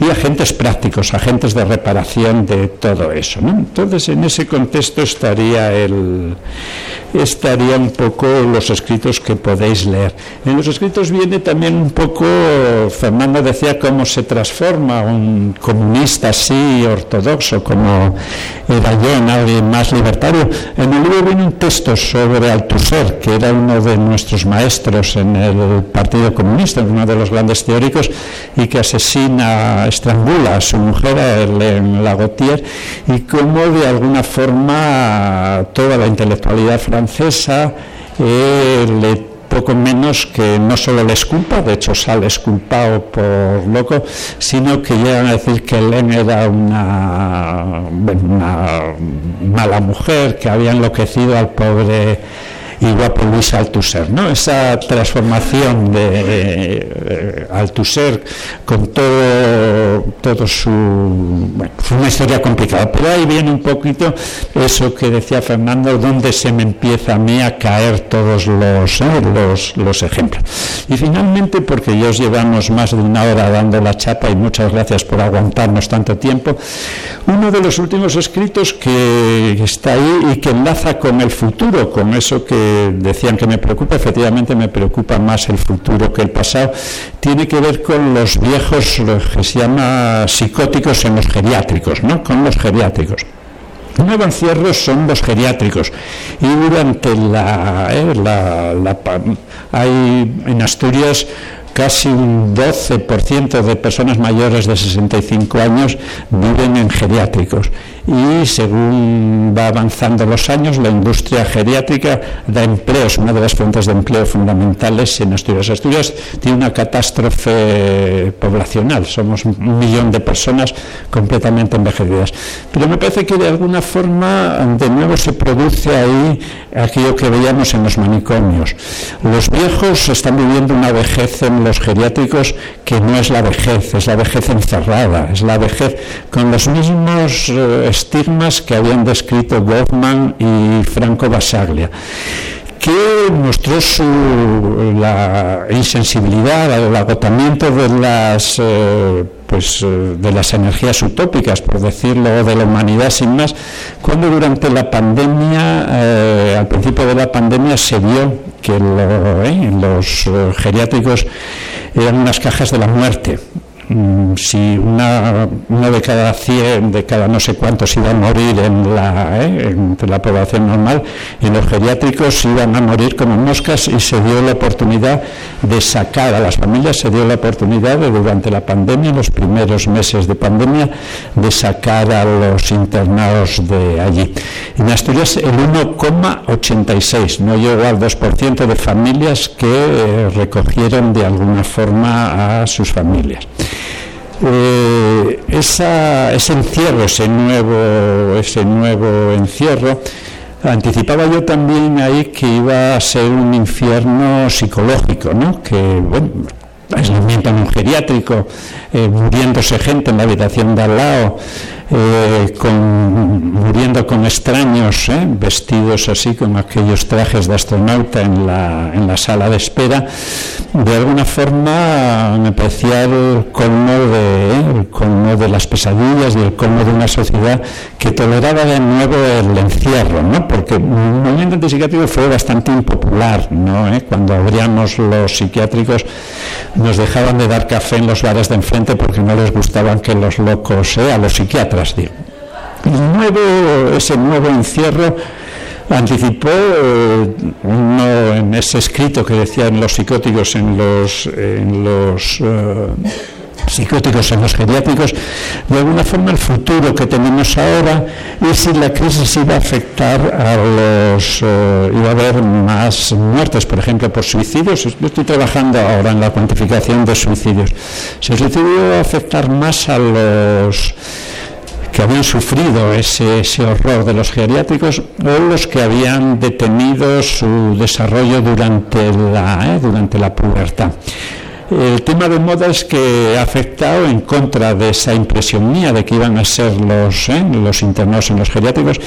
y agentes prácticos, agentes de reparación de todo eso. Entonces, en ese contexto estaría, el, estaría un poco los escritos que podéis leer. En los escritos viene también un poco, Fernando decía, cómo se transforma un comunista así, ortodoxo, como era yo, en alguien más libertario. En el libro viene un texto sobre Althusser, que era uno de nuestros maestros en el Partido Comunista, uno de los grandes teóricos, y que asesina, estrangula a su mujer, en la Gautier, y cómo de alguna forma toda la intelectualidad francesa eh, le poco menos que no solo le esculpa, de hecho sale esculpado por loco, sino que llegan a decir que Hélène era una, una mala mujer, que había enloquecido al pobre y guapo Luis Althusser, ¿no? Esa transformación de eh, Althusser con todo, todo su... Bueno, fue una historia complicada, pero ahí viene un poquito eso que decía Fernando, donde se me empieza a mí a caer todos los, ¿eh? los, los ejemplos. Y finalmente, porque ya os llevamos más de una hora dando la chapa y muchas gracias por aguantarnos tanto tiempo, uno de los últimos escritos que está ahí y que enlaza con el futuro, con eso que decían que me preocupa, efectivamente me preocupa más el futuro que el pasado, tiene que ver con los viejos, lo que se llama psicóticos en los geriátricos, ¿no? Con los geriátricos. Nuevo encierro son los geriátricos y durante la, eh, la hay en Asturias casi un 12% de personas mayores de 65 años viven en geriátricos y según va avanzando los años la industria geriátrica da empleo, es una de las fuentes de empleo fundamentales en Asturias. Asturias tiene una catástrofe poblacional, somos un millón de personas completamente envejecidas. Pero me parece que de alguna forma de nuevo se produce ahí aquello que veíamos en los manicomios. Los viejos están viviendo una vejez en los geriátricos que no es la vejez, es la vejez encerrada, es la vejez con los mismos eh, estigmas que habían descrito Goffman y Franco Basaglia que mostró su, la insensibilidad, el agotamiento de las, eh, pues, eh, de las energías utópicas, por decirlo, de la humanidad sin más, cuando durante la pandemia, al principio de la pandemia, se vio que los geriátricos eran unas cajas de la muerte si una, de cada 100, de cada no sé cuántos iba a morir en la, ¿eh? la población normal, en los geriátricos iban a morir como moscas y se dio la oportunidad de sacar a las familias, se dio la oportunidad de, durante la pandemia, los primeros meses de pandemia, de sacar a los internados de allí. En Asturias el 1,86, no llegó al 2% de familias que eh, recogieron de alguna forma a sus familias. Eh, ese encierro, ese nuevo, ese nuevo encierro, anticipaba yo también ahí que iba a ser un infierno psicológico, ¿no? que bueno, aislamiento en un geriátrico, eh, muriéndose gente en la habitación de al lado, eh, muriendo con extraños, eh, vestidos así con aquellos trajes de astronauta en la, en la sala de espera, de alguna forma me parecía el colmo de, el de las pesadillas y el colmo de una sociedad que toleraba de nuevo el encierro, ¿no? porque el movimiento antipsiquiátrico fue bastante impopular, ¿no? cuando abríamos los psiquiátricos nos dejaban de dar café en los bares de enfrente porque no les gustaban que los locos, a los psiquiatras, ese nuevo encierro anticipó eh, uno en ese escrito que decían los psicóticos en los, en los eh, psicóticos en los geriátricos, de alguna forma el futuro que tenemos ahora y si la crisis iba a afectar a los, eh, iba a haber más muertes, por ejemplo, por suicidios. Yo estoy trabajando ahora en la cuantificación de suicidios. Si el suicidio iba a afectar más a los que habían sufrido ese, horror de los geriátricos o los que habían detenido su desarrollo durante la, eh, durante la pubertad. El tema de moda es que ha afectado en contra de esa impresión mía de que iban a ser los, eh, los internos en los geriátricos.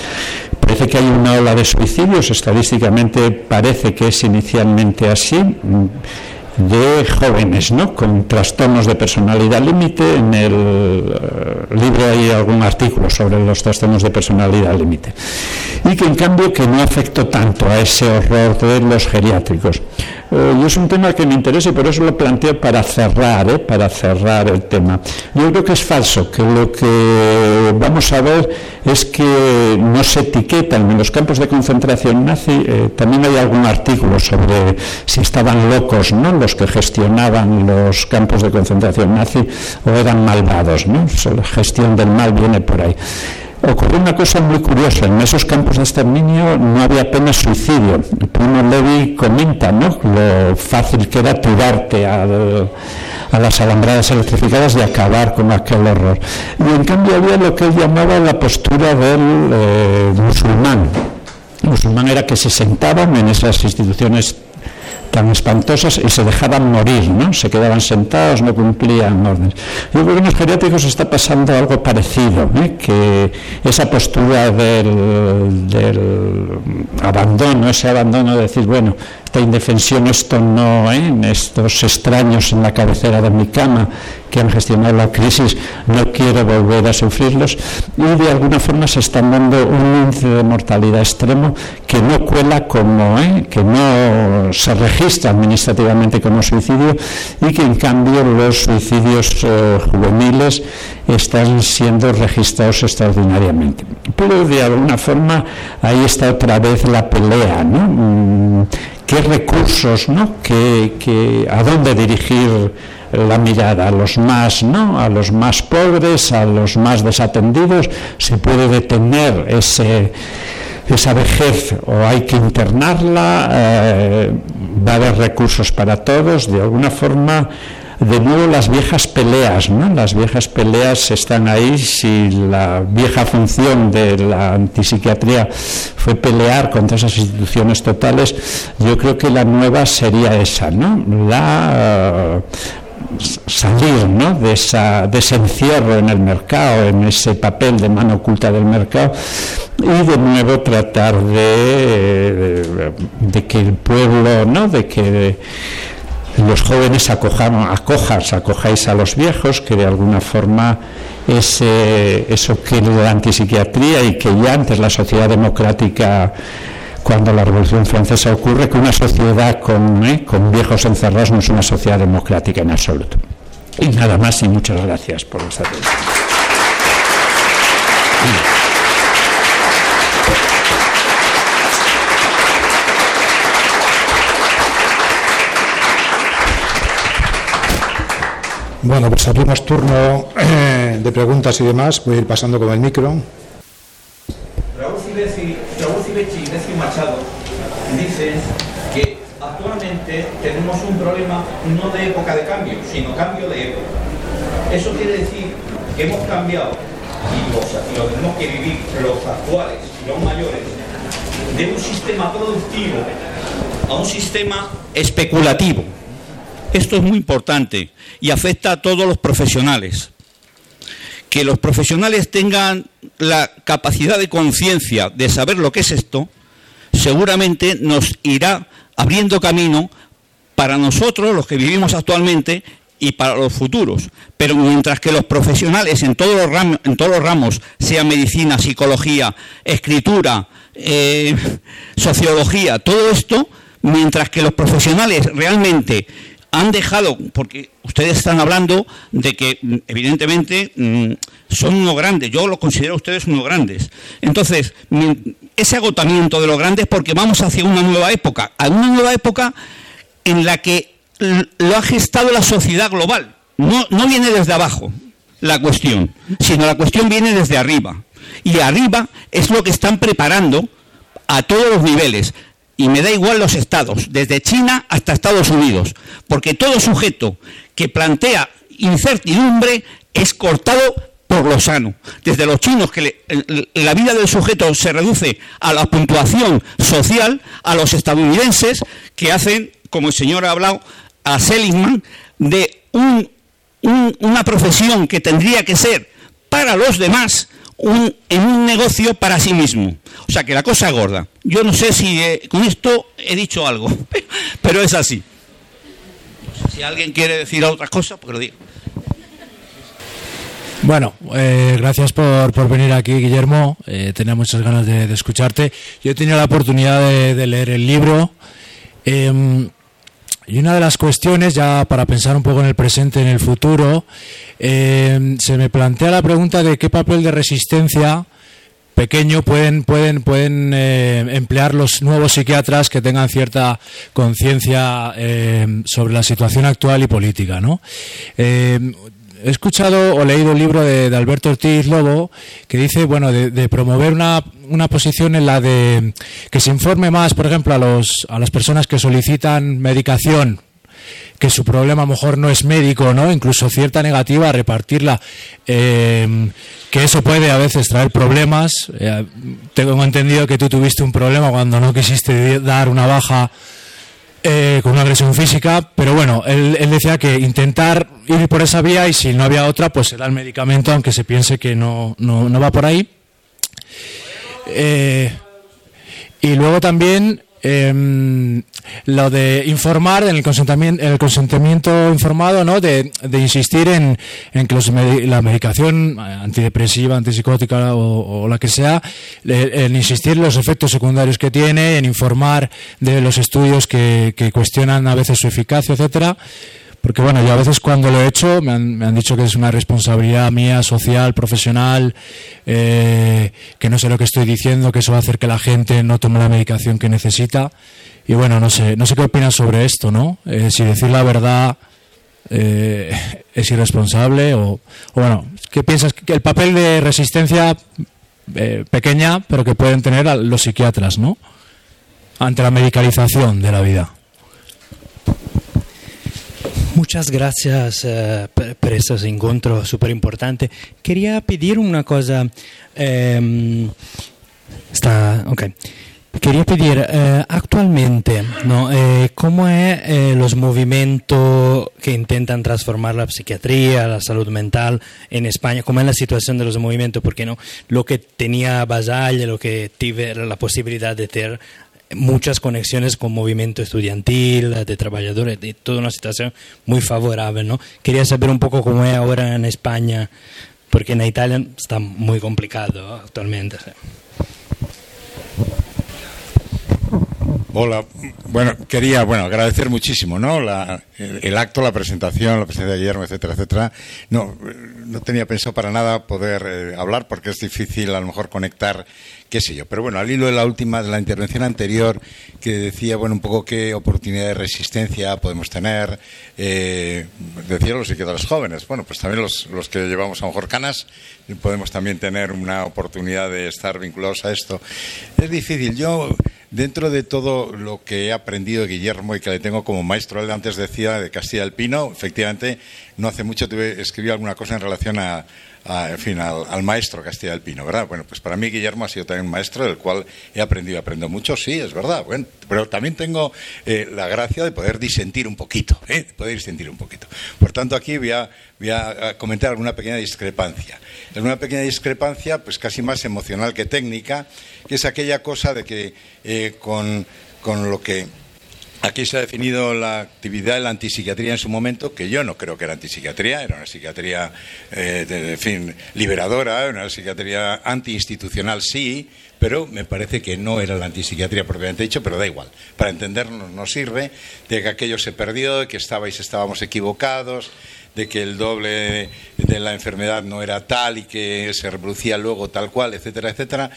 Parece que hay una ola de suicidios, estadísticamente parece que es inicialmente así de jóvenes ¿no? con trastornos de personalidad límite. En el eh, libro hay algún artículo sobre los trastornos de personalidad límite. Y que en cambio que no afectó tanto a ese horror de los geriátricos. Eh, y es un tema que me interesa y por eso lo planteo para cerrar, ¿eh? para cerrar el tema. Yo creo que es falso, que lo que vamos a ver es que no se etiquetan en los campos de concentración nazi. Eh, también hay algún artículo sobre si estaban locos los que gestionaban los campos de concentración nazi o eran malvados. ¿no? La gestión del mal viene por ahí ocurrió una cosa muy curiosa. En esos campos de exterminio no había apenas suicidio. Primo Levi comenta ¿no? lo fácil que era tirarte a, las alambradas electrificadas y acabar con aquel horror. Y en cambio había lo que él llamaba la postura del eh, musulmán. El musulmán era que se sentaban en esas instituciones tan espantosas e se dejaban morir, ¿no? se quedaban sentados, no cumplían órdenes. Yo creo que en los geriátricos está pasando algo parecido, ¿eh? que esa postura del, del abandono, ese abandono de decir, bueno, esta indefensión, esto no, ¿eh? estos extraños en la cabecera de mi cama, que han gestionado la crisis, no quiero volver a sufrirlos y de alguna forma se están dando un índice de mortalidad extremo que no cuela como, ¿eh? que no se registra administrativamente como suicidio y que en cambio los suicidios eh, juveniles están siendo registrados extraordinariamente. Pero de alguna forma ahí está otra vez la pelea, ¿no? ¿Qué recursos, ¿no? ¿Qué, ¿A dónde dirigir la mirada a los más, ¿no? a los más pobres, a los más desatendidos, se puede detener ese, esa vejez o hay que internarla, eh, va a haber recursos para todos, de alguna forma de nuevo las viejas peleas, ¿no? Las viejas peleas están ahí. Si la vieja función de la antipsiquiatría fue pelear contra esas instituciones totales, yo creo que la nueva sería esa, ¿no? La salir ¿no? de, esa, de ese encierro en el mercado, en ese papel de mano oculta del mercado, y de nuevo tratar de, de, que el pueblo, ¿no? de que los jóvenes acojan, acojas, acojáis a los viejos, que de alguna forma ese, eso que la antipsiquiatría y que ya antes la sociedad democrática cuando la Revolución Francesa ocurre que una sociedad con, ¿eh? con viejos encerrados no es una sociedad democrática en absoluto. Y nada más y muchas gracias por esta atención. Bueno, pues abrimos turno eh, de preguntas y demás. Voy a ir pasando con el micro. Machado dicen que actualmente tenemos un problema no de época de cambio, sino cambio de época. Eso quiere decir que hemos cambiado y lo, tenemos que vivir los actuales y los mayores de un sistema productivo a un sistema especulativo. Esto es muy importante y afecta a todos los profesionales. Que los profesionales tengan la capacidad de conciencia de saber lo que es esto seguramente nos irá abriendo camino para nosotros, los que vivimos actualmente, y para los futuros. Pero mientras que los profesionales en todos los ramos, en todos los ramos sea medicina, psicología, escritura, eh, sociología, todo esto, mientras que los profesionales realmente han dejado, porque ustedes están hablando de que mm, evidentemente mm, son unos grandes, yo los considero a ustedes unos grandes. Entonces, ese agotamiento de los grandes porque vamos hacia una nueva época, a una nueva época en la que lo ha gestado la sociedad global. No, no viene desde abajo la cuestión, sino la cuestión viene desde arriba. Y arriba es lo que están preparando a todos los niveles y me da igual los estados, desde China hasta Estados Unidos, porque todo sujeto que plantea incertidumbre es cortado por lo sano. Desde los chinos, que la vida del sujeto se reduce a la puntuación social, a los estadounidenses, que hacen, como el señor ha hablado, a Seligman, de una profesión que tendría que ser para los demás, en un negocio para sí mismo. O sea que la cosa es gorda. Yo no sé si eh, con esto he dicho algo, pero es así. Si alguien quiere decir otra cosa, pues lo diga. Bueno, eh, gracias por, por, venir aquí, Guillermo. Eh, tenía muchas ganas de, escucharte. Yo he tenido la oportunidad de, de leer el libro. Eh, y una de las cuestiones, ya para pensar un poco en el presente, en el futuro, eh, se me plantea la pregunta de qué papel de resistencia pequeño pueden pueden pueden eh, emplear los nuevos psiquiatras que tengan cierta conciencia eh, sobre la situación actual y política, ¿no? He escuchado o leído el libro de, Alberto Ortiz Lobo que dice, bueno, de, promover una, una posición en la de que se informe más, por ejemplo, a, los, a las personas que solicitan medicación que su problema a lo mejor no es médico, ¿no? Incluso cierta negativa repartirla, eh, que eso puede a veces traer problemas. Eh, tengo entendido que tú tuviste un problema cuando no quisiste dar una baja eh, con una agresión física, pero bueno, él, él, decía que intentar ir por esa vía y si no había otra, pues era el medicamento, aunque se piense que no, no, no va por ahí. Eh, y luego también eh, lo de informar en el consentimiento, el consentimiento informado, ¿no? De, insistir en, en, que la medicación antidepresiva, antipsicótica o, o la que sea, en insistir en los efectos secundarios que tiene, en informar de los estudios que, que cuestionan a veces su eficacia, etcétera. Porque bueno, yo a veces cuando lo he hecho me han, me han dicho que es una responsabilidad mía, social, profesional, eh, que no sé lo que estoy diciendo, que eso va a hacer que la gente no tome la medicación que necesita. Y bueno, no sé, no sé qué opinas sobre esto, ¿no? Eh, si decir la verdad eh, es irresponsable o, bueno, ¿qué piensas? Que el papel de resistencia eh, pequeña, pero que pueden tener los psiquiatras, ¿no? Ante la medicalización de la vida. Muchas gracias per, per estos encuentros súper importantes. Quería pedir una cosa. Eh, está, okay. Quería pedir eh, actualmente, ¿no? Eh, ¿cómo es eh, los movimientos que intentan transformar la psiquiatría, la salud mental en España? ¿Cómo es la situación de los movimientos? Porque no, lo que tenía Basaglia, lo que tuve la posibilidad de tener muchas conexiones con movimiento estudiantil, de trabajadores, de toda una situación muy favorable, ¿no? Quería saber un poco cómo es ahora en España, porque en Italia está muy complicado actualmente. Hola, bueno, quería bueno agradecer muchísimo, ¿no? La, el, el, acto, la presentación, la presencia de Guillermo, etcétera, etcétera. No, no tenía pensado para nada poder eh, hablar porque es difícil a lo mejor conectar, qué sé yo. Pero bueno, al hilo de la última, de la intervención anterior, que decía, bueno, un poco qué oportunidad de resistencia podemos tener, eh, decía los psiquiatras jóvenes. Bueno, pues también los, los que llevamos a lo mejor canas podemos también tener una oportunidad de estar vinculados a esto. Es difícil. Yo dentro de todo lo que he aprendido de Guillermo y que le tengo como maestro, él antes decía de Castilla del Pino, efectivamente, no hace mucho tuve, escribí alguna cosa en relación a, a en fin, al, al, maestro Castilla del Pino, ¿verdad? Bueno, pues para mí Guillermo ha sido también un maestro del cual he aprendido, aprendo mucho, sí, es verdad, bueno, pero también tengo eh, la gracia de poder disentir un poquito, ¿eh? De poder disentir un poquito. Por tanto, aquí voy a, voy a comentar alguna pequeña discrepancia. Es una pequeña discrepancia, pues casi más emocional que técnica, que es aquella cosa de que eh, con, con lo que Aquí se ha definido la actividad de la antipsiquiatría en su momento, que yo no creo que era antipsiquiatría, era una psiquiatría, eh, de, fin, liberadora, una psiquiatría antiinstitucional, sí, pero me parece que no era la antipsiquiatría propiamente dicho, pero da igual. Para entendernos nos sirve de que aquello se perdió, de que estabais, estábamos equivocados, de que el doble de la enfermedad no era tal y que se reproducía luego tal cual, etcétera, etcétera.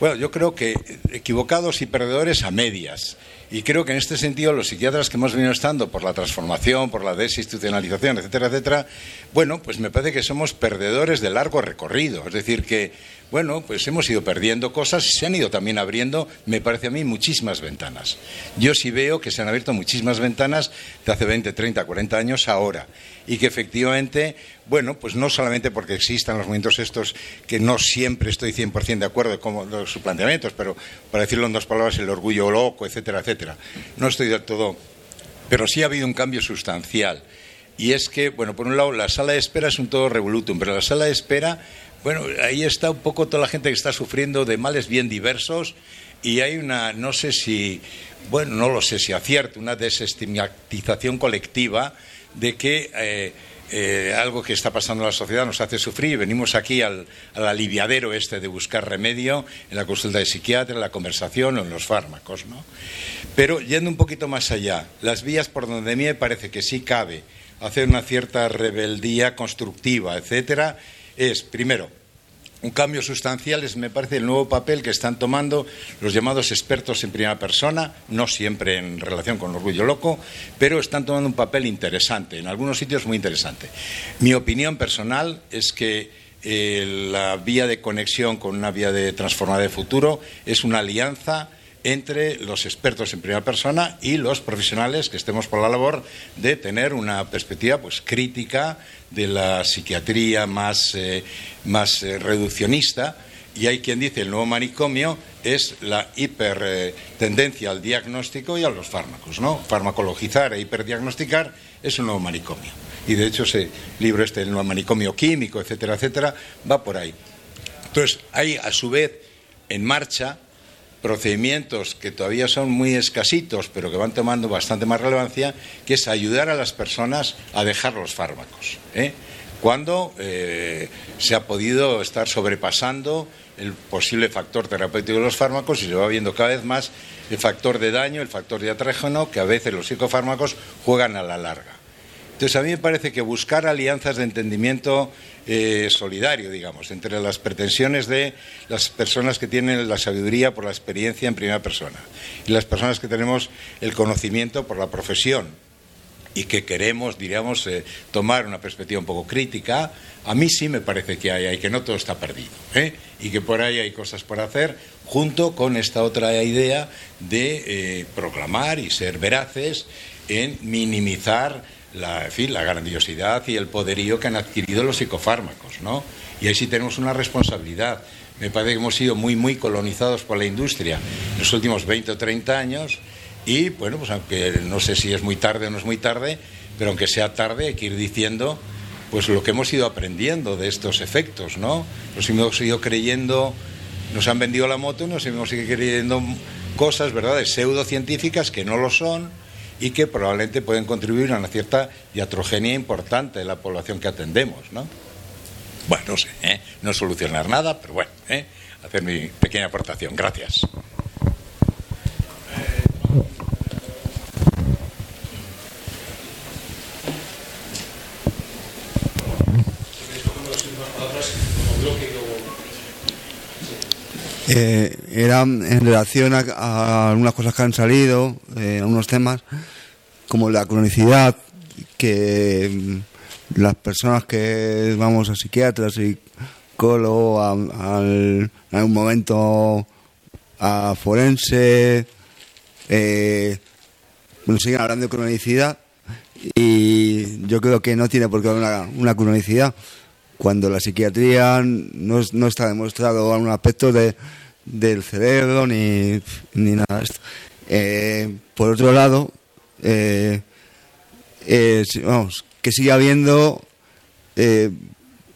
Bueno, yo creo que equivocados y perdedores a medias. Y creo que en este sentido los psiquiatras que hemos venido estando por la transformación, por la desinstitucionalización, etcétera, etcétera, bueno, pues me parece que somos perdedores de largo recorrido. Es decir, que, bueno, pues hemos ido perdiendo cosas y se han ido también abriendo, me parece a mí, muchísimas ventanas. Yo sí veo que se han abierto muchísimas ventanas de hace 20, 30, 40 años ahora. Y que efectivamente, bueno, pues no solamente porque existan los movimientos estos, que no siempre estoy 100% de acuerdo con sus planteamientos, pero para decirlo en dos palabras, el orgullo loco, etcétera, etcétera. No estoy del todo. Pero sí ha habido un cambio sustancial. Y es que, bueno, por un lado, la sala de espera es un todo revolutum, pero la sala de espera, bueno, ahí está un poco toda la gente que está sufriendo de males bien diversos y hay una, no sé si, bueno, no lo sé si acierto, una desestigmatización colectiva de que eh, eh, algo que está pasando en la sociedad nos hace sufrir y venimos aquí al, aliviadero este de buscar remedio en la consulta de psiquiatra, en la conversación o en los fármacos, ¿no? Pero yendo un poquito más allá, las vías por donde me parece que sí cabe hacer una cierta rebeldía constructiva, etcétera, es primero un cambio sustancial es, me parece, el nuevo papel que están tomando los llamados expertos en primera persona, no siempre en relación con orgullo loco, pero están tomando un papel interesante, en algunos sitios muy interesante. Mi opinión personal es que eh, la vía de conexión con una vía de transformación de futuro es una alianza entre los expertos en primera persona y los profesionales que estemos por la labor de tener una perspectiva pues crítica de la psiquiatría más, eh, más eh, reduccionista y hay quien dice el nuevo manicomio es la hipertendencia al diagnóstico y a los fármacos, ¿no? Farmacologizar e hiperdiagnosticar es un nuevo manicomio. Y de hecho ese libro este, el nuevo manicomio químico, etcétera, etcétera, va por ahí. Entonces, hay a su vez en marcha procedimientos que todavía son muy escasitos, pero que van tomando bastante más relevancia, que es ayudar a las personas a dejar los fármacos. ¿eh? Cuando eh, se ha podido estar sobrepasando el posible factor terapéutico de los fármacos y se va viendo cada vez más el factor de daño, el factor de atrégeno, que a veces los psicofármacos juegan a la larga. Entonces, a mí me parece que buscar alianzas de entendimiento eh, solidario, digamos, entre las pretensiones de las personas que tienen la sabiduría por la experiencia en primera persona y las personas que tenemos el conocimiento por la profesión y que queremos, diríamos, eh, tomar una perspectiva un poco crítica, a mí sí me parece que hay, y que no todo está perdido, ¿eh? y que por ahí hay cosas por hacer, junto con esta otra idea de proclamar y ser veraces en minimizar la, la grandiosidad y el poderío que han adquirido los psicofármacos, ¿no? Y ahí sí tenemos una responsabilidad. Me parece que hemos sido muy, muy colonizados por la industria en los últimos 20 o 30 años y, bueno, pues aunque no sé si es muy tarde o no es muy tarde, pero aunque sea tarde hay que ir diciendo pues lo que hemos ido aprendiendo de estos efectos, ¿no? Nos hemos ido creyendo, nos han vendido la moto, nos hemos ido creyendo cosas, ¿verdad?, pseudocientíficas que no lo son, y que probablemente pueden contribuir a una cierta diatrogenia importante de la población que atendemos, ¿no? Bueno, no sé, ¿eh? no solucionar nada, pero bueno, ¿eh? hacer mi pequeña aportación. Gracias. Eh, era en relación a, algunas cosas que han salido, eh, algunos temas, como la cronicidad, que mm, las personas que vamos a psiquiatras y colo a, algún momento a forense, eh, siguen hablando de cronicidad y yo creo que no tiene por qué haber una, una cronicidad cuando la psiquiatría no, no está demostrado algún aspecto de, del cerebro ni, ni nada de esto. Eh, por otro lado, eh, eh, vamos, que siga habiendo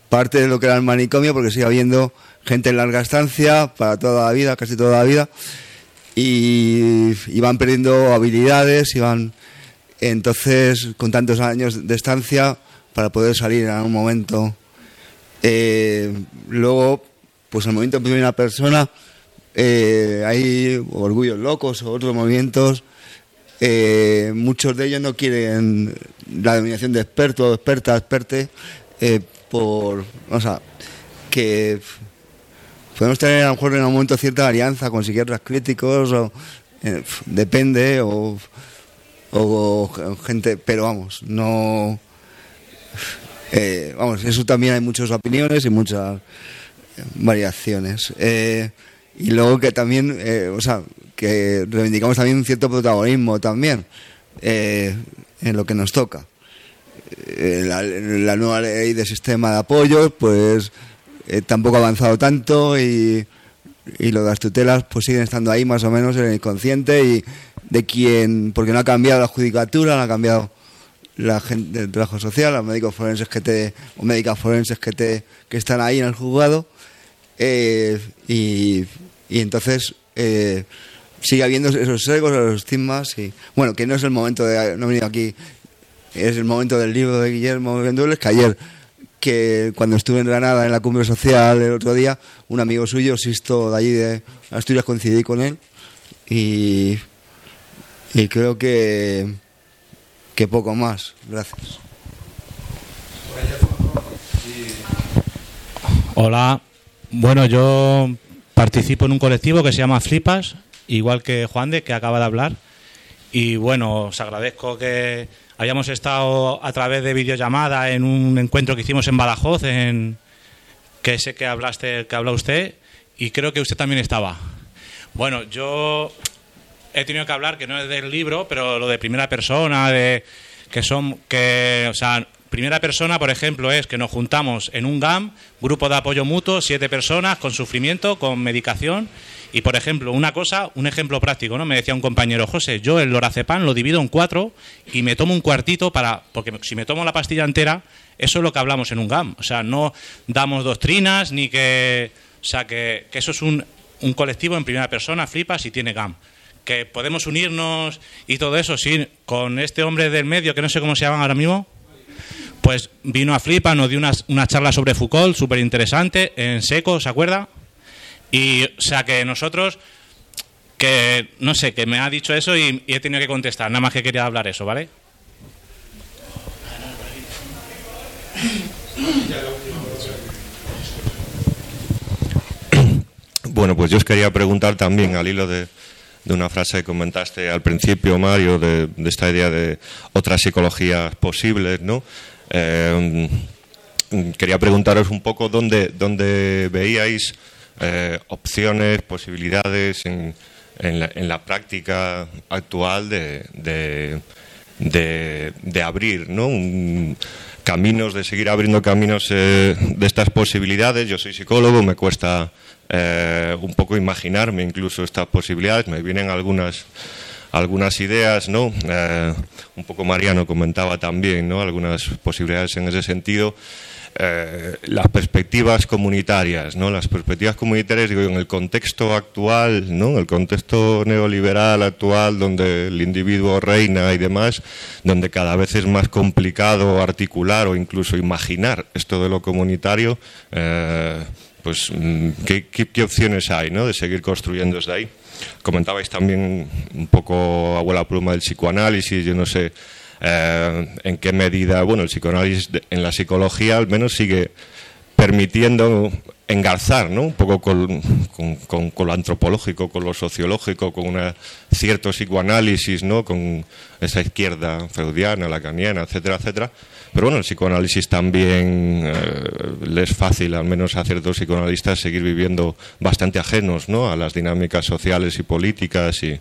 parte de lo que era el manicomio, porque sigue habiendo gente en larga estancia para toda la vida, casi toda la vida, y, y van perdiendo habilidades y van. Entonces, con tantos años de estancia, para poder salir en algún momento eh, luego, pues el movimiento de primera persona, eh, hay orgullos locos o otros movimientos. Eh, muchos de ellos no quieren la denominación de experto, experta, experte, por, o sea, que podemos tener a lo mejor en un momento cierta alianza con psiquiatras críticos, o, depende, o, o gente, pero vamos, no eh, vamos, eso también hay muchas opiniones y muchas variaciones. Eh, y luego que también, eh, o sea, que reivindicamos también un cierto protagonismo también en lo que nos toca. La, la, nueva ley de sistema de apoyos, pues tampoco ha avanzado tanto y, y lo de las tutelas pues siguen estando ahí más o menos en el inconsciente y de quien, porque no ha cambiado la judicatura, no ha cambiado la gente del trabajo social, los médicos forenses que te, o médicas forenses que te, que están ahí en el juzgado, eh, y, y, entonces eh, sigue habiendo esos egos, esos estigmas. Y, bueno, que no es el momento de. No he venido aquí. Es el momento del libro de Guillermo Vendules, que ayer, que cuando estuve en Granada en la cumbre social el otro día, un amigo suyo, Sisto de allí de Asturias, coincidí con él. Y, y creo que, que poco más. Gracias. Hola, bueno, yo participo en un colectivo que se llama Flipas, igual que Juan de, que acaba de hablar. Y bueno, os agradezco que hayamos estado a través de videollamada en un encuentro que hicimos en Badajoz, en que sé que hablaste, que habla usted, y creo que usted también estaba. Bueno, yo he tenido que hablar, que no es del libro, pero lo de primera persona, de que son, que, o sea, primera persona, por ejemplo, es que nos juntamos en un GAM, grupo de apoyo mutuo, siete personas, con sufrimiento, con medicación. Y, por ejemplo, una cosa, un ejemplo práctico, ¿no? Me decía un compañero, José, yo el lorazepam lo divido en cuatro y me tomo un cuartito para... Porque si me tomo la pastilla entera, eso es lo que hablamos en un GAM. O sea, no damos doctrinas ni que... O sea, que, que eso es un, un colectivo en primera persona, flipa si tiene GAM que podemos unirnos y todo eso, sí, con este hombre del medio, que no sé cómo se llaman ahora mismo, pues vino a Flipa, nos dio una, una charla sobre Foucault, súper interesante, en seco, ¿se acuerda? Y, o sea, que nosotros, que, no sé, que me ha dicho eso y, y he tenido que contestar, nada más que quería hablar eso, ¿vale? Bueno, pues yo os quería preguntar también al hilo de, de una frase que comentaste al principio, Mario, de, esta idea de otras psicologías posibles, ¿no? Eh, quería preguntaros un poco dónde, dónde veíais eh, opciones, posibilidades en, en, la, en, la, práctica actual de, de, de, de abrir, ¿no? Un, caminos, de seguir abriendo caminos eh, de estas posibilidades. Yo soy psicólogo, me cuesta eh, un poco imaginarme incluso estas posibilidades, me vienen algunas algunas ideas, ¿no? Eh, un poco Mariano comentaba también, ¿no? Algunas posibilidades en ese sentido. Eh, las perspectivas comunitarias, ¿no? Las perspectivas comunitarias, digo, en el contexto actual, ¿no? En el contexto neoliberal actual, donde el individuo reina y demás, donde cada vez es más complicado articular o incluso imaginar esto de lo comunitario, eh, pues, mm, ¿qué, opciones hay, ¿no? De seguir construyendo desde ahí. Comentabais también un poco, abuela pluma, del psicoanálisis, yo no sé eh, en qué medida, bueno, el psicoanálisis en la psicología al menos sigue permitiendo engarzar, ¿no? Un poco con, lo antropológico, con lo sociológico, con un cierto psicoanálisis, ¿no? Con esa izquierda freudiana, lacaniana, etcétera, etcétera. Pero bueno, el psicoanálisis también eh, le es fácil, al menos a ciertos psicoanalistas, seguir viviendo bastante ajenos ¿no? a las dinámicas sociales y políticas y,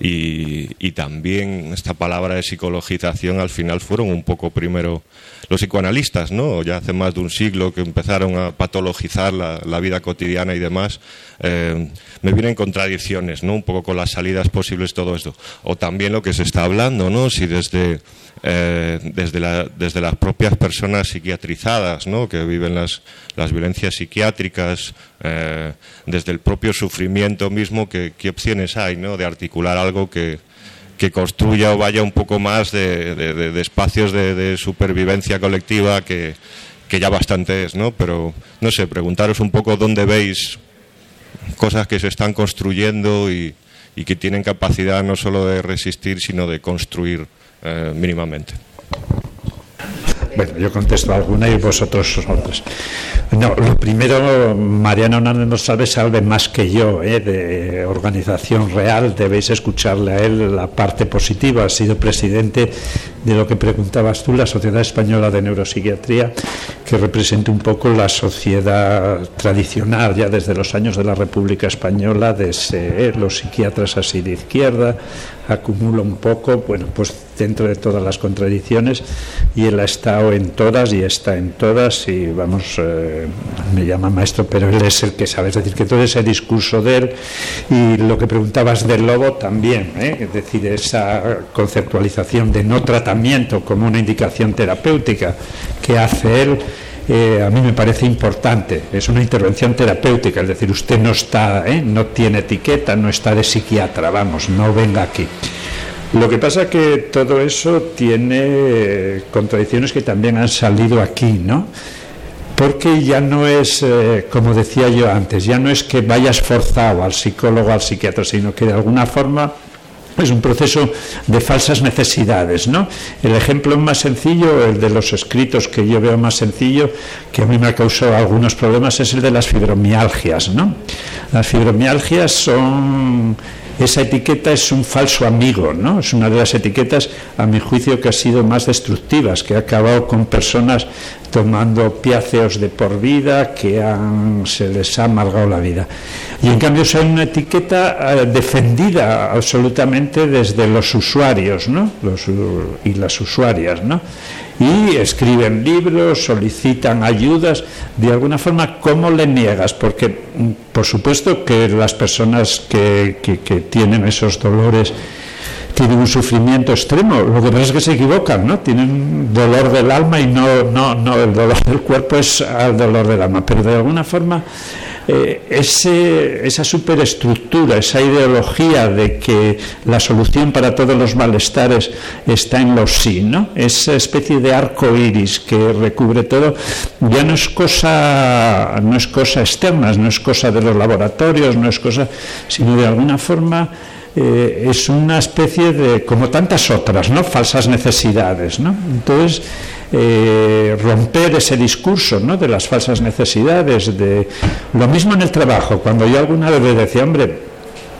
y, y, también esta palabra de psicologización al final fueron un poco primero los psicoanalistas, ¿no? ya hace más de un siglo que empezaron a patologizar la, vida cotidiana y demás. Eh, me vienen contradicciones, ¿no? un poco con las salidas posibles, todo esto. O también lo que se está hablando, ¿no? si desde eh, desde, desde, las propias personas psiquiatrizadas, ¿no? que viven las, las violencias psiquiátricas, eh, desde el propio sufrimiento mismo, ¿qué, qué opciones hay ¿no? de articular algo que, que, construya o vaya un poco más de, de, de, de espacios de, supervivencia colectiva que, que ya bastante es, ¿no? Pero, no sé, preguntaros un poco dónde veis cosas que se están construyendo y, que tienen capacidad no solo de resistir, sino de construir eh, mínimamente. Bueno, yo contesto alguna y vosotros otras. No, lo primero, Mariano Hernández sabe, sabe más que yo ¿eh? de organización real, debéis escucharle a él la parte positiva. Ha sido presidente de lo que preguntabas tú, la Sociedad Española de Neuropsiquiatría, que representa un poco la sociedad tradicional ya desde los años de la República Española, de los psiquiatras así de izquierda, acumula un poco, bueno, pues dentro de todas las contradicciones, y él ha estado en todas y está en todas, y vamos, eh, me llama maestro, pero él es el que sabe, es decir, que todo ese discurso de él, y lo que preguntabas del lobo también, ¿eh? es decir, esa conceptualización de no como una indicación terapéutica que hace él, eh, a mí me parece importante. Es una intervención terapéutica, es decir, usted no está, ¿eh? no tiene etiqueta, no está de psiquiatra, vamos, no venga aquí. Lo que pasa que todo eso tiene contradicciones que también han salido aquí, ¿no? Porque ya no es, eh, como decía yo antes, ya no es que vayas forzado al psicólogo, al psiquiatra, sino que de alguna forma es un proceso de falsas necesidades, ¿no? El ejemplo más sencillo, el de los escritos que yo veo más sencillo, que a mí me ha causado algunos problemas, es el de las fibromialgias, ¿no? Las fibromialgias son esa etiqueta es un falso amigo, ¿no? Es una de las etiquetas, a mi juicio, que ha sido más destructivas, que ha acabado con personas tomando piáceos de por vida, que se les ha amargado la vida. Y en cambio es una etiqueta eh, defendida absolutamente desde los usuarios, ¿no? Y las usuarias, ¿no? Y escriben libros, solicitan ayudas, de alguna forma, ¿cómo le niegas? Porque, mm, por supuesto, que las personas que, que, tienen esos dolores tienen un sufrimiento extremo, lo que pasa es que se equivocan, ¿no? Tienen dolor del alma y no, no, no el dolor del cuerpo es el dolor del alma, pero de alguna forma eh, ese, esa superestructura, esa ideología de que la solución para todos los malestares está en los sí, ¿no? esa especie de arco iris que recubre todo, ya no es cosa, no es cosa externa, no es cosa de los laboratorios, no es cosa, sino de alguna forma eh, es una especie de, como tantas otras, ¿no? falsas necesidades. ¿no? Entonces, eh, romper ese discurso ¿no? de las falsas necesidades, de lo mismo en el trabajo, cuando yo alguna vez le decía, hombre,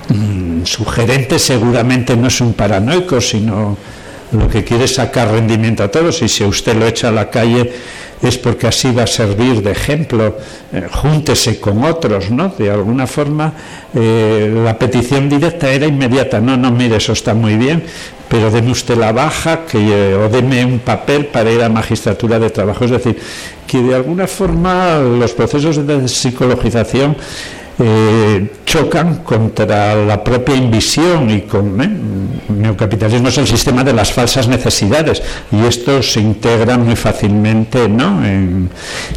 mm, su gerente seguramente no es un paranoico, sino lo que quiere es sacar rendimiento a todos y si usted lo echa a la calle es porque así va a servir de ejemplo, eh, júntese con otros, ¿no? De alguna forma, eh, la petición directa era inmediata, no, no, mire, eso está muy bien, pero deme usted la baja que, eh, o deme un papel para ir a magistratura de trabajo. Es decir, que de alguna forma los procesos de psicologización eh, chocan contra la propia invisión y con el ¿eh? neocapitalismo es el sistema de las falsas necesidades y esto se integra muy fácilmente ¿no? en,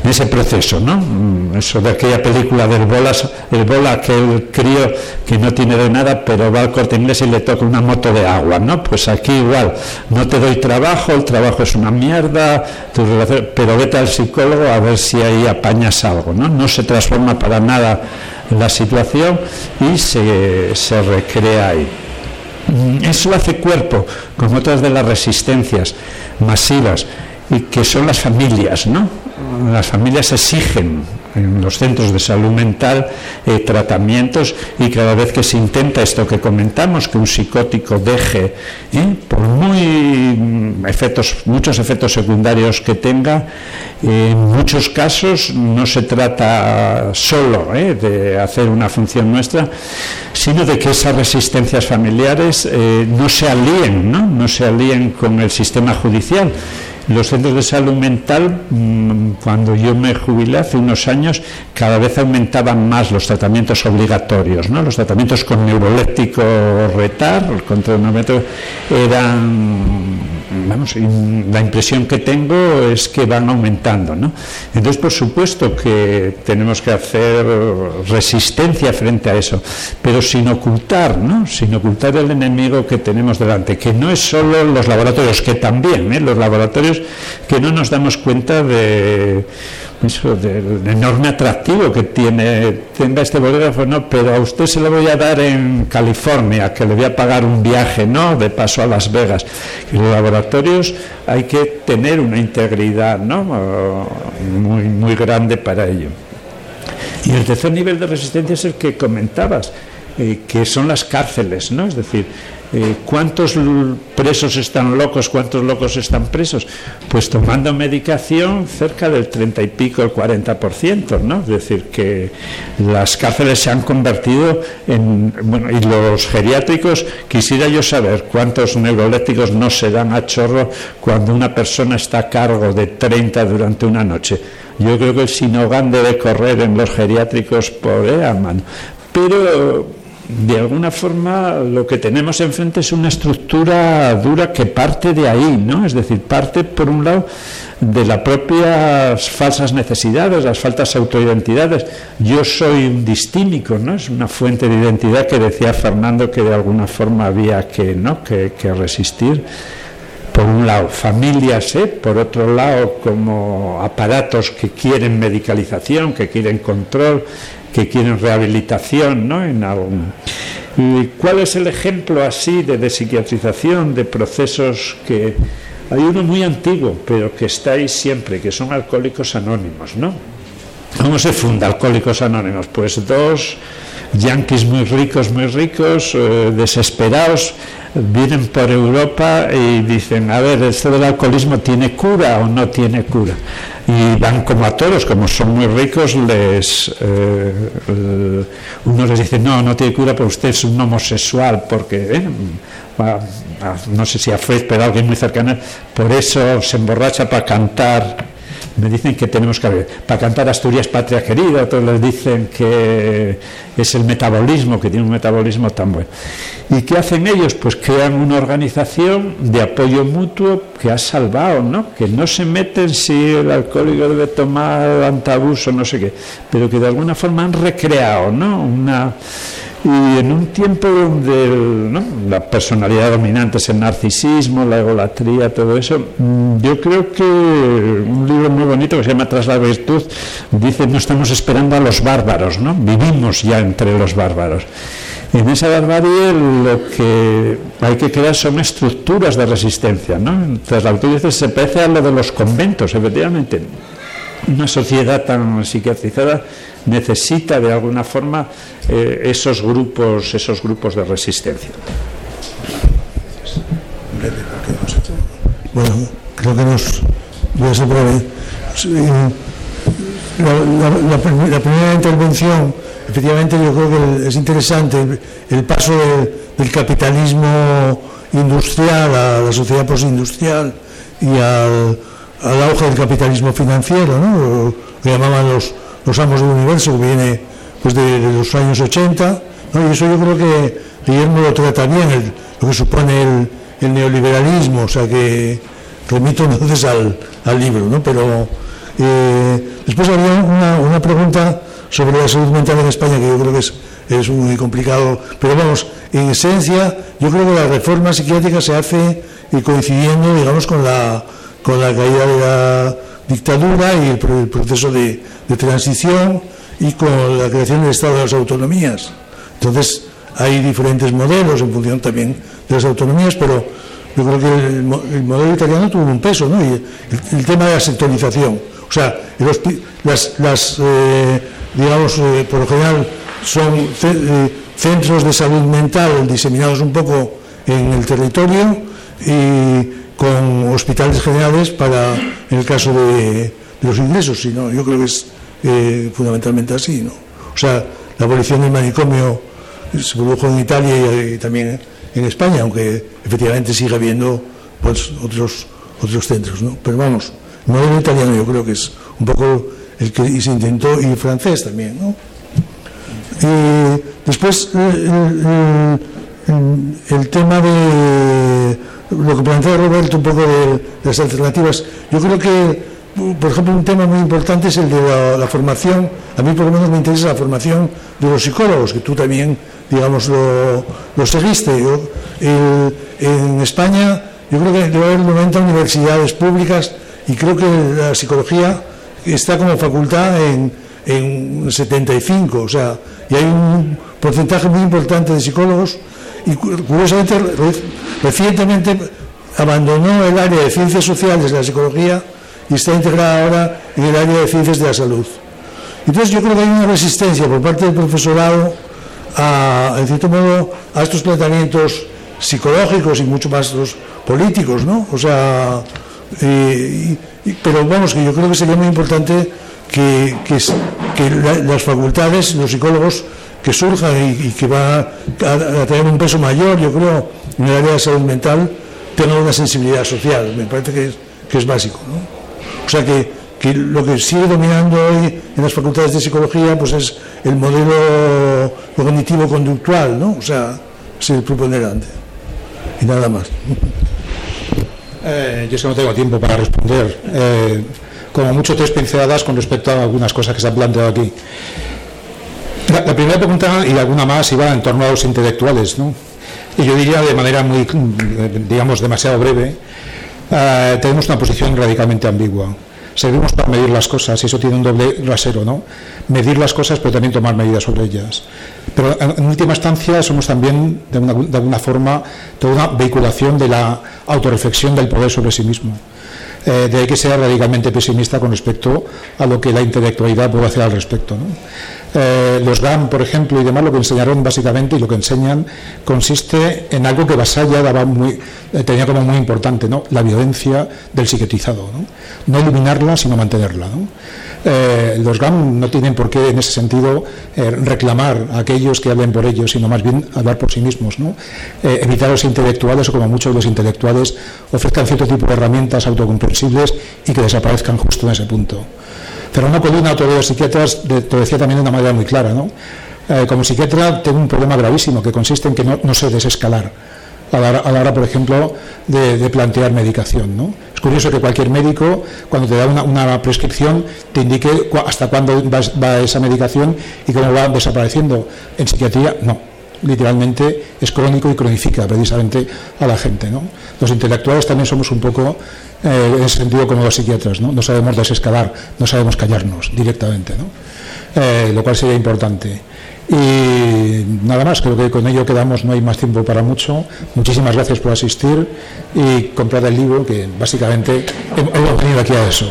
ese proceso ¿no? Mm, eso de aquella película del bolas el bola aquel crío que no tiene de nada pero va al corte inglés y le toca una moto de agua ¿no? pues aquí igual no te doy trabajo el trabajo es una mierda pero vete al psicólogo a ver si ahí apañas algo ¿no? no se transforma para nada la situación y se, se recrea ahí. Mm, eso hace cuerpo con otras de las resistencias masivas y que son las familias, ¿no? Las familias exigen en los centros de salud mental eh, tratamientos y cada vez que se intenta esto que comentamos, que un psicótico deje, ¿eh? por muy mm, efectos, muchos efectos secundarios que tenga, en muchos casos no se trata solo ¿eh? de hacer una función nuestra, sino de que esas resistencias familiares no se alíen, ¿no? no se alíen con el sistema judicial los centros de salud mental, mm, cuando yo me jubilé hace unos años, cada vez aumentaban más los tratamientos obligatorios, ¿no? Los tratamientos con neuroléptico retar, contra eran, vamos, la impresión que tengo es que van aumentando, ¿no? Entonces, por supuesto que tenemos que hacer resistencia frente a eso, pero sin ocultar, ¿no? Sin ocultar el enemigo que tenemos delante, que no es solo los laboratorios, que también, ¿eh? Los laboratorios que no nos damos cuenta de del enorme atractivo que tiene tenga este bolígrafo, no, pero a usted se lo voy a dar en California, que le voy a pagar un viaje, ¿no? De paso a Las Vegas. En los laboratorios hay que tener una integridad, ¿no? Muy, muy grande para ello. Y el tercer nivel de resistencia es el que comentabas, eh, que son las cárceles, ¿no? Es decir, eh, ¿Cuántos presos están locos? ¿Cuántos locos están presos? Pues tomando medicación cerca del 30 y pico, el 40%, ¿no? Es decir, que las cárceles se han convertido en... Bueno, y los geriátricos, quisiera yo saber cuántos neurolépticos no se dan a chorro cuando una persona está a cargo de 30 durante una noche. Yo creo que el Sinogan debe correr en los geriátricos por eh, Pero de alguna forma lo que tenemos enfrente es una estructura dura que parte de ahí, ¿no? Es decir, parte por un lado de las propias falsas necesidades, las faltas autoidentidades. Yo soy un distímico, ¿no? Es una fuente de identidad que decía Fernando que de alguna forma había que, ¿no? que, que resistir por un lado familias, ¿eh? por otro lado como aparatos que quieren medicalización, que quieren control, que quieren rehabilitación, ¿no? En algún... ¿Y cuál es el ejemplo así de despsiquiatrización, de procesos que... Hay uno muy antiguo, pero que está ahí siempre, que son alcohólicos anónimos, ¿no? ¿Cómo se funda Alcohólicos Anónimos? Pues dos yanquis muy ricos, muy ricos, eh, desesperados, vienen por Europa y dicen, a ver, ¿esto del alcoholismo tiene cura o no tiene cura? Y van como a todos, como son muy ricos, les eh, eh, uno les dice, no, no tiene cura, pero usted es un homosexual, porque, no sé si a Fred, pero alguien muy cercano, por eso se emborracha para cantar me dicen que tenemos que ver, para cantar Asturias Patria Querida, otros les dicen que es el metabolismo, que tiene un metabolismo tan bueno. ¿Y qué hacen ellos? Pues crean una organización de apoyo mutuo que ha salvado, ¿no? Que no se meten si el alcohólico debe tomar antabus o no sé qué, pero que de alguna forma han recreado, ¿no? Una y en un tiempo donde la personalidad dominante es el narcisismo, la egolatría, todo eso, mm, yo creo que un libro muy bonito que se llama Tras la virtud dice no estamos esperando a los bárbaros, ¿no? vivimos ya entre los bárbaros. En esa barbarie lo que hay que crear son estructuras de resistencia. ¿no? Tras la virtud se parece a lo de los conventos, efectivamente. Una sociedad tan psiquiatrizada necesita de alguna forma eh, esos grupos esos grupos de resistencia. Bueno, creo que nos voy a ser. La, primera intervención, efectivamente, yo creo que es interesante el, paso del capitalismo industrial a la sociedad postindustrial y al, al auge del capitalismo financiero, ¿no? Lo llamaban los los amos del universo, que viene pues, de, los años 80, y eso yo creo que Guillermo lo trata bien, lo que supone el, neoliberalismo, o sea que remito entonces al, libro, ¿no? pero eh, después había una, pregunta sobre la salud mental en España, que yo creo que es, es muy complicado, pero vamos, en esencia, yo creo que la reforma psiquiátrica se hace coincidiendo, digamos, con la, con la caída de la dictadura y el, proceso de, transición y con la creación del Estado de las autonomías. Entonces, hay diferentes modelos en función también de las autonomías, pero yo creo que el, modelo italiano tuvo un peso, ¿no? Y el, tema de la sectorización. O sea, las, eh, digamos, eh, por lo general son eh, centros de salud mental diseminados un poco en el territorio y con hospitales generales para, en el caso de, los ingresos, sino yo creo que es eh, fundamentalmente así. ¿no? O sea, la abolición del manicomio se produjo en Italia y, también en España, aunque efectivamente sigue habiendo pues, otros, otros centros. ¿no? Pero vamos, el modelo italiano yo creo que es un poco el que se intentó, y francés también. ¿no? Y después, el, el tema de lo que plantea Roberto un poco de, las alternativas, yo creo que, por ejemplo, un tema muy importante es el de la, formación, a mí por lo menos me interesa la formación de los psicólogos, que tú también, digamos, lo, seguiste. en España yo creo que debe haber 90 universidades públicas y creo que la psicología está como facultad en, en 75, o sea, y hay un porcentaje muy importante de psicólogos y curiosamente recientemente abandonó el área de ciencias sociales de la psicología y está integrada ahora en el área de ciencias de la salud. Entonces yo creo que hay una resistencia por parte del profesorado a, en cierto modo, a estos planteamientos psicológicos y mucho más los políticos, ¿no? O sea, pero vamos, que yo creo que sería muy importante que, que las facultades, los psicólogos, que surja y, que va a, tener un peso mayor, yo creo, en el área de salud mental, tenga una sensibilidad social. Me parece que es, es básico. ¿no? O sea que, lo que sigue dominando hoy en las facultades de psicología pues es el modelo cognitivo-conductual, ¿no? O sea, ser preponderante. Y nada más. Eh, yo es que no tengo tiempo para responder. Eh, como mucho tres pinceladas con respecto a algunas cosas que se han planteado aquí. La, primera pregunta y alguna más iba en torno a los intelectuales, ¿no? Y yo diría de manera muy, digamos, demasiado breve, eh, tenemos una posición radicalmente ambigua. Servimos para medir las cosas y eso tiene un doble rasero, ¿no? Medir las cosas pero también tomar medidas sobre ellas. Pero en última instancia somos también, de, una, de alguna forma, toda una vehiculación de la autorreflexión del poder sobre sí mismo. Eh, de ahí que sea radicalmente pesimista con respecto a lo que la intelectualidad puede hacer al respecto. ¿no? Eh, los GAM, por ejemplo, y demás, lo que enseñaron básicamente y lo que enseñan consiste en algo que Basalla daba muy, eh, tenía como muy importante, ¿no? la violencia del psiquetizado. No, no eliminarla, sino mantenerla. Eh, los GAM no tienen por qué, en ese sentido, eh, reclamar a aquellos que hablen por ellos, sino más bien hablar por sí mismos. ¿no? Evitar a los intelectuales, o como muchos de los intelectuales, ofrezcan cierto tipo de herramientas autocomprensibles y que desaparezcan justo en ese punto. Fernando Colina, otro de los psiquiatras, lo decía también de una manera muy clara. ¿no? Eh, como psiquiatra tengo un problema gravísimo que consiste en que no, sé desescalar a la, hora, por ejemplo, de, plantear medicación. Es curioso que cualquier médico, cuando te da una, prescripción, te indique hasta cuándo va, va, esa medicación y cómo va desapareciendo. En psiquiatría, no. Literalmente es crónico y cronifica precisamente a la gente. ¿no? Los intelectuales también somos un poco eh, en ese sentido como los psiquiatras, ¿no? no sabemos desescalar, no sabemos callarnos directamente, ¿no? Eh, lo cual sería importante. Y nada más, creo que con ello quedamos, no hay más tiempo para mucho. Muchísimas gracias por asistir y comprar el libro, que básicamente hemos venido aquí a eso.